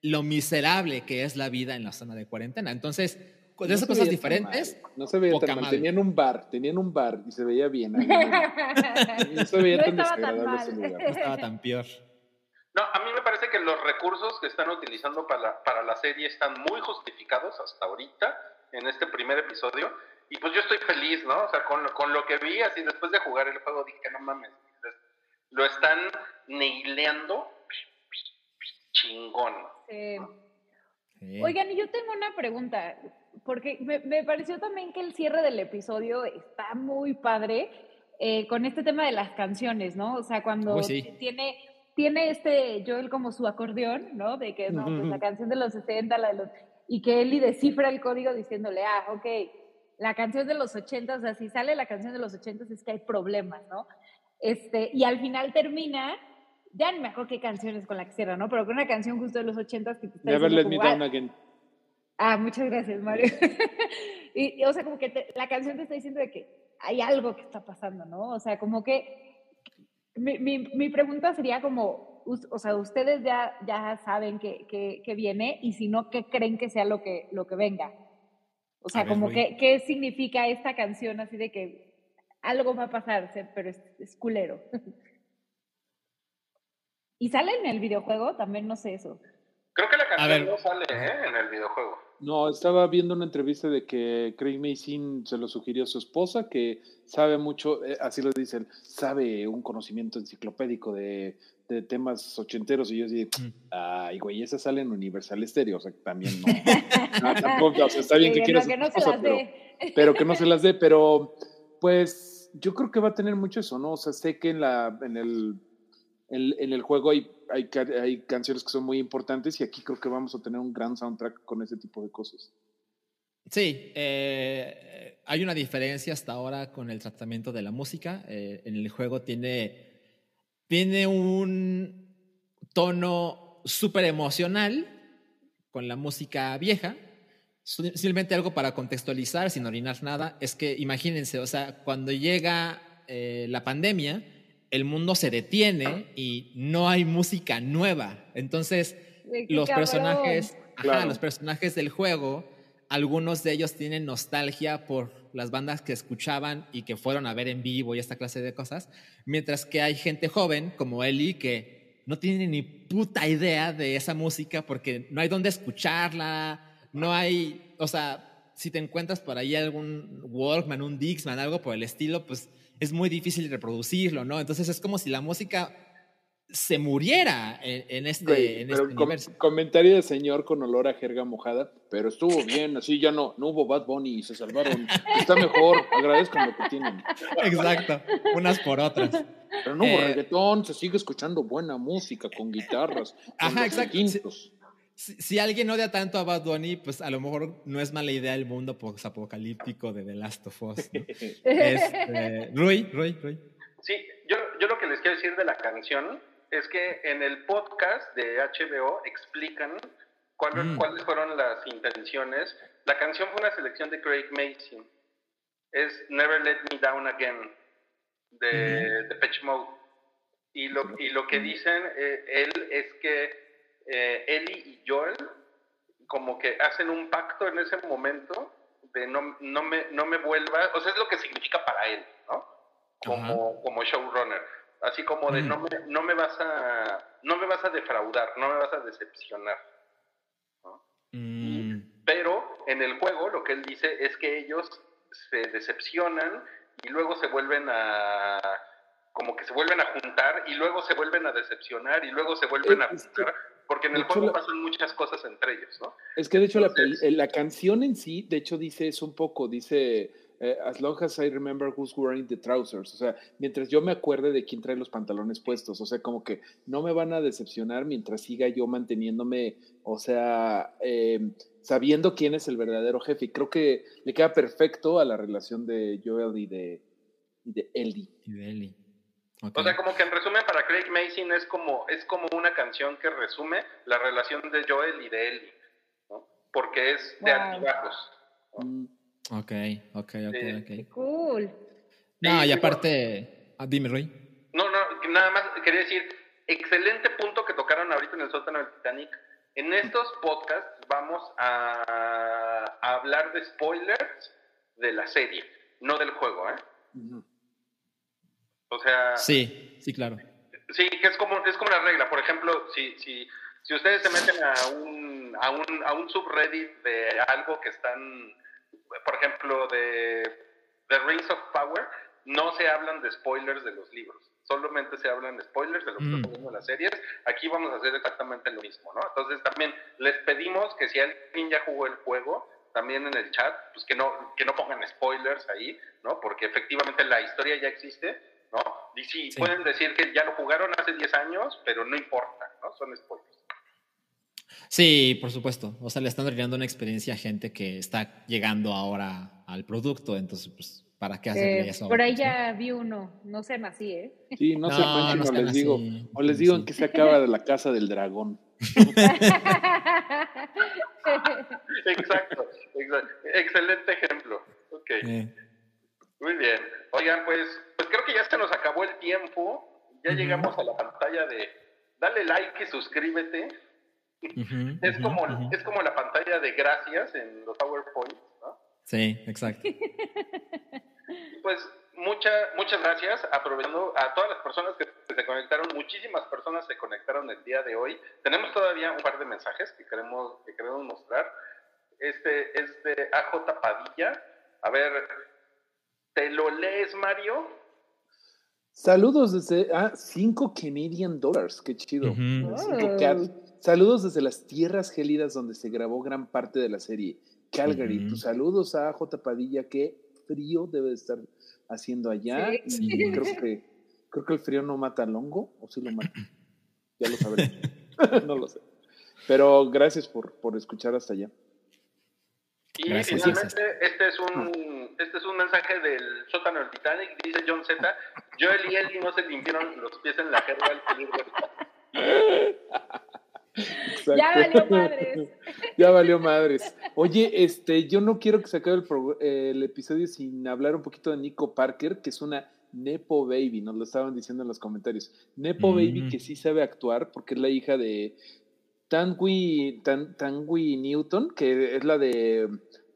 [SPEAKER 4] lo miserable que es la vida en la zona de cuarentena. Entonces, con esas cosas diferentes.
[SPEAKER 5] No se veía tan mal. Tenían un bar, tenían un bar y se veía bien. no se veía tan desagradable ese lugar.
[SPEAKER 4] No estaba tan peor.
[SPEAKER 2] No, a mí me parece que los recursos que están utilizando para la, para la serie están muy justificados hasta ahorita, en este primer episodio. Y pues yo estoy feliz, ¿no? O sea, con, con lo que vi, así después de jugar el juego, dije, no mames, lo están neileando chingón.
[SPEAKER 3] Oigan, y yo tengo una pregunta, porque me, pareció también que el cierre del episodio está muy padre eh, con este tema de las canciones, ¿no? O sea, cuando tiene, tiene este Joel como su acordeón, ¿no? De que, no, pues la canción de los 60, la de los... Y que Eli descifra el código diciéndole, ah, ok, la canción de los 80, o sea, si sale la canción de los 80 es que hay problemas, ¿no? Este, y al final termina, ya no me acuerdo qué canciones con la que cierra, ¿no? Pero con una canción justo de los 80 que te está
[SPEAKER 5] Never Let Me Down Again.
[SPEAKER 3] Ah, muchas gracias, Mario. y, o sea, como que la canción te está diciendo de que hay algo que está pasando, ¿no? O sea, como que mi, mi, mi pregunta sería como, o sea, ustedes ya, ya saben que, que, que, viene y si no, ¿qué creen que sea lo que, lo que venga? O sea, como que, ¿qué significa esta canción así de que algo va a pasar, pero es, culero? ¿Y sale en el videojuego? También no sé eso.
[SPEAKER 2] Creo que la canción no sale ¿eh? en el videojuego.
[SPEAKER 5] No, estaba viendo una entrevista de que Craig Mason se lo sugirió a su esposa, que sabe mucho, eh, así lo dicen, sabe un conocimiento enciclopédico de, de temas ochenteros. Y yo así, mm. ay, güey, esa sale en Universal Stereo, o sea, también no. tampoco, o sea, está bien que quieras.
[SPEAKER 3] Que no se las
[SPEAKER 5] pero, pero que no se las dé, pero pues yo creo que va a tener mucho eso, ¿no? O sea, sé que en, la, en el en, el juego hay, hay, hay, canciones que son muy importantes y aquí creo que vamos a tener un gran soundtrack con ese tipo de cosas.
[SPEAKER 4] Sí, eh, hay una diferencia hasta ahora con el tratamiento de la música. Eh, en el juego tiene, tiene un tono súper emocional con la música vieja. Simplemente algo para contextualizar, sin orinar nada, es que imagínense, o sea, cuando llega eh, la pandemia, el mundo se detiene y no hay música nueva. Entonces, los personajes, los personajes del juego, algunos de ellos tienen nostalgia por las bandas que escuchaban y que fueron a ver en vivo y esta clase de cosas, mientras que hay gente joven como Eli que no tiene ni puta idea de esa música porque no hay dónde escucharla, no hay, o sea, si te encuentras por ahí algún Walkman, un Dixman, algo por el estilo, pues es muy difícil reproducirlo, ¿no? Entonces es como si la música se muriera en, este, este universo.
[SPEAKER 5] comentario de señor con olor a jerga mojada, pero estuvo bien, así ya no, no hubo Bad Bunny y se salvaron. Está mejor, agradezcan lo que tienen.
[SPEAKER 4] Exacto, unas por otras.
[SPEAKER 5] Pero no hubo eh, reggaetón, se sigue escuchando buena música con guitarras.
[SPEAKER 4] Ajá, exacto si, alguien odia tanto a Bad Bunny, pues a lo mejor no es mala idea el mundo post-apocalíptico de The Last of Us. Este, Rui, Rui, Rui.
[SPEAKER 2] Sí, yo, yo lo que les quiero decir de la canción es que en el podcast de HBO explican mm. cuáles fueron las intenciones. La canción fue una selección de Craig Mason. Es Never Let Me Down Again de, de Pitch Mode. Y lo, y lo que dicen eh, él es que eh, Ellie y Joel como que hacen un pacto en ese momento de no, no, me, no me vuelva, o sea, es lo que significa para él, ¿no? Como, como showrunner. Así como de no, me, no me vas a no me vas a defraudar, no me vas a decepcionar. Mm. Pero en el juego lo que él dice es que ellos se decepcionan y luego se vuelven a como que se vuelven a juntar y luego se vuelven a decepcionar y luego se vuelven a juntar porque en el juego pasan muchas cosas entre ellos, ¿no?
[SPEAKER 5] Es que de hecho la, la, canción en sí, de hecho dice eso un poco, dice eh, as long as I remember who's wearing the trousers, o sea, mientras yo me acuerde de quién trae los pantalones puestos, o sea, como que no me van a decepcionar mientras siga yo manteniéndome, o sea, em, sabiendo quién es el verdadero jefe. Y creo que le queda perfecto a la relación de Joel y de, y de Ellie.
[SPEAKER 4] Y de Ellie.
[SPEAKER 2] O sea, como que en resumen para Craig Mason es como, es como una canción que resume la relación de Joel y de Ellie, ¿no? Porque es de altibajos. Mm.
[SPEAKER 4] Ok, ok, ok, ok.
[SPEAKER 3] Cool.
[SPEAKER 4] No, y aparte, ah, dime, Roy.
[SPEAKER 2] No, no, nada más quería decir, excelente punto que tocaron ahorita en el sótano del Titanic. En estos podcasts vamos a, hablar de spoilers de la serie, no del juego, ¿eh? O sea...
[SPEAKER 4] Sí, sí, claro.
[SPEAKER 2] Sí, que es como, es como la regla. Por ejemplo, si, si, si ustedes se meten a un, a, un, a un subreddit de algo que están por ejemplo, de, The Rings of Power, no se hablan de spoilers de los libros, solamente se hablan de spoilers de lo que mm. está en las series. Aquí vamos a hacer exactamente lo mismo, ¿no? Entonces también les pedimos que si alguien ya jugó el juego, también en el chat, pues que no, que no pongan spoilers ahí, ¿no? Porque efectivamente la historia ya existe, ¿no? Y sí, pueden decir que ya lo jugaron hace 10 años, pero no importa, ¿no? Son spoilers.
[SPEAKER 4] Sí, por supuesto. O sea, le están brindando una experiencia a gente que está llegando ahora al producto, entonces, pues, ¿para qué hacerle eso?
[SPEAKER 3] Por ahí ya vi uno, no sean así, ¿eh?
[SPEAKER 5] Sí, no, se manchen, no, les digo, o les digo en que se acaba de la casa del dragón.
[SPEAKER 2] exacto, excelente ejemplo. Ok. Muy bien. Oigan, pues, pues creo que ya se nos acabó el tiempo. Ya llegamos a la pantalla de dale like y suscríbete es, como, es como la pantalla de gracias en los PowerPoint, ¿no?
[SPEAKER 4] Sí, exacto.
[SPEAKER 2] pues muchas muchas gracias, aprovechando a todas las personas que se conectaron, muchísimas personas se conectaron el día de hoy. Tenemos todavía un par de mensajes que queremos, que queremos mostrar. Este es de AJ Padilla. A ver, ¿te lo lees, Mario?
[SPEAKER 5] Saludos desde ah, 5 Canadian Dollars, qué chido. Saludos desde las tierras gélidas donde se grabó gran parte de la serie. Calgary, tus saludos a J. Padilla, qué frío debe de estar haciendo allá. creo que creo que el frío no mata al hongo, o sí lo mata. Ya lo sabré. no lo sé. Pero gracias por, por escuchar hasta allá.
[SPEAKER 2] Y finalmente, este es un este es un mensaje del sótano del Titanic, dice John Z. Joel y Ellie no se limpiaron los pies en la jerga del peligro.
[SPEAKER 3] Ya valió madres.
[SPEAKER 5] ya valió madres. Oye, este, yo no quiero que se acabe el, episodio sin hablar un poquito de Nico Parker, que es una Nepo Baby, nos lo estaban diciendo en los comentarios. Nepo Baby que sí sabe actuar porque es la hija de Tangui, Tangui Newton, que es la de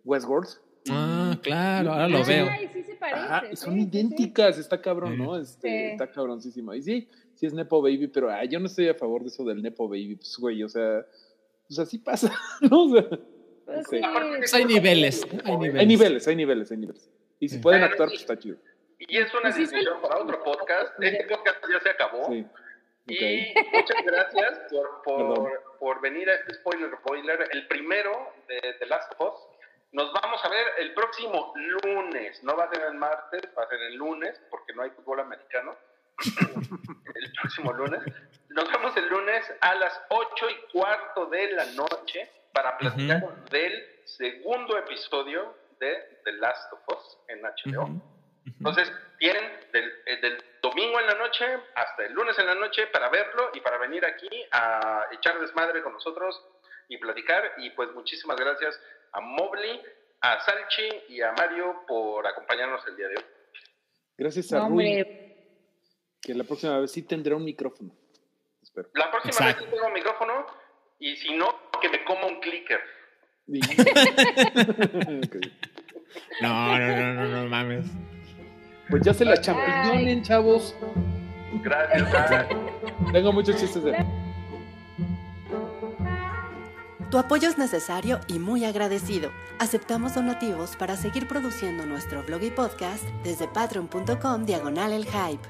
[SPEAKER 5] Westworld.
[SPEAKER 4] Ah, claro, ahora lo veo.
[SPEAKER 3] sí se parece,
[SPEAKER 5] son idénticas, está cabrón, ¿no? Este, Está cabroncísimo. Y sí, sí es Nepo Baby, pero yo no estoy a favor de eso del Nepo Baby, pues güey, o sea, pues así pasa, ¿no? O sea,
[SPEAKER 4] pues hay niveles, hay niveles.
[SPEAKER 5] Hay niveles, hay niveles, hay niveles. Y si pueden actuar, pues está chido.
[SPEAKER 2] Y es una pues discusión para otro podcast. Este podcast ya se acabó. Sí. Y muchas gracias por, por, por, venir a este spoiler boiler, el primero de The Last of Us. Nos vamos a ver el próximo lunes. No va a ser el martes, va a ser el lunes, porque no hay fútbol americano. el próximo lunes. Nos vemos el lunes a las ocho y cuarto de la noche para platicar del segundo episodio de The Last of Us en HBO. Entonces, tienen eh, del, domingo en la noche hasta el lunes en la noche para verlo y para venir aquí a echar desmadre con nosotros y platicar. Y pues muchísimas gracias a Mobley, a Salchi y a Mario por acompañarnos el día de hoy.
[SPEAKER 5] Gracias a Rui que la próxima vez sí tendré un micrófono.
[SPEAKER 2] Espero. La próxima vez sí tengo un micrófono y si no, que me coma un clicker.
[SPEAKER 4] No, no, no, no, no mames.
[SPEAKER 5] Pues ya se la champiñonen, chavos.
[SPEAKER 2] Gracias,
[SPEAKER 5] Tengo muchos chistes de.
[SPEAKER 6] Tu apoyo es necesario y muy agradecido. Aceptamos donativos para seguir produciendo nuestro blog y podcast desde patreon.com diagonal el hype.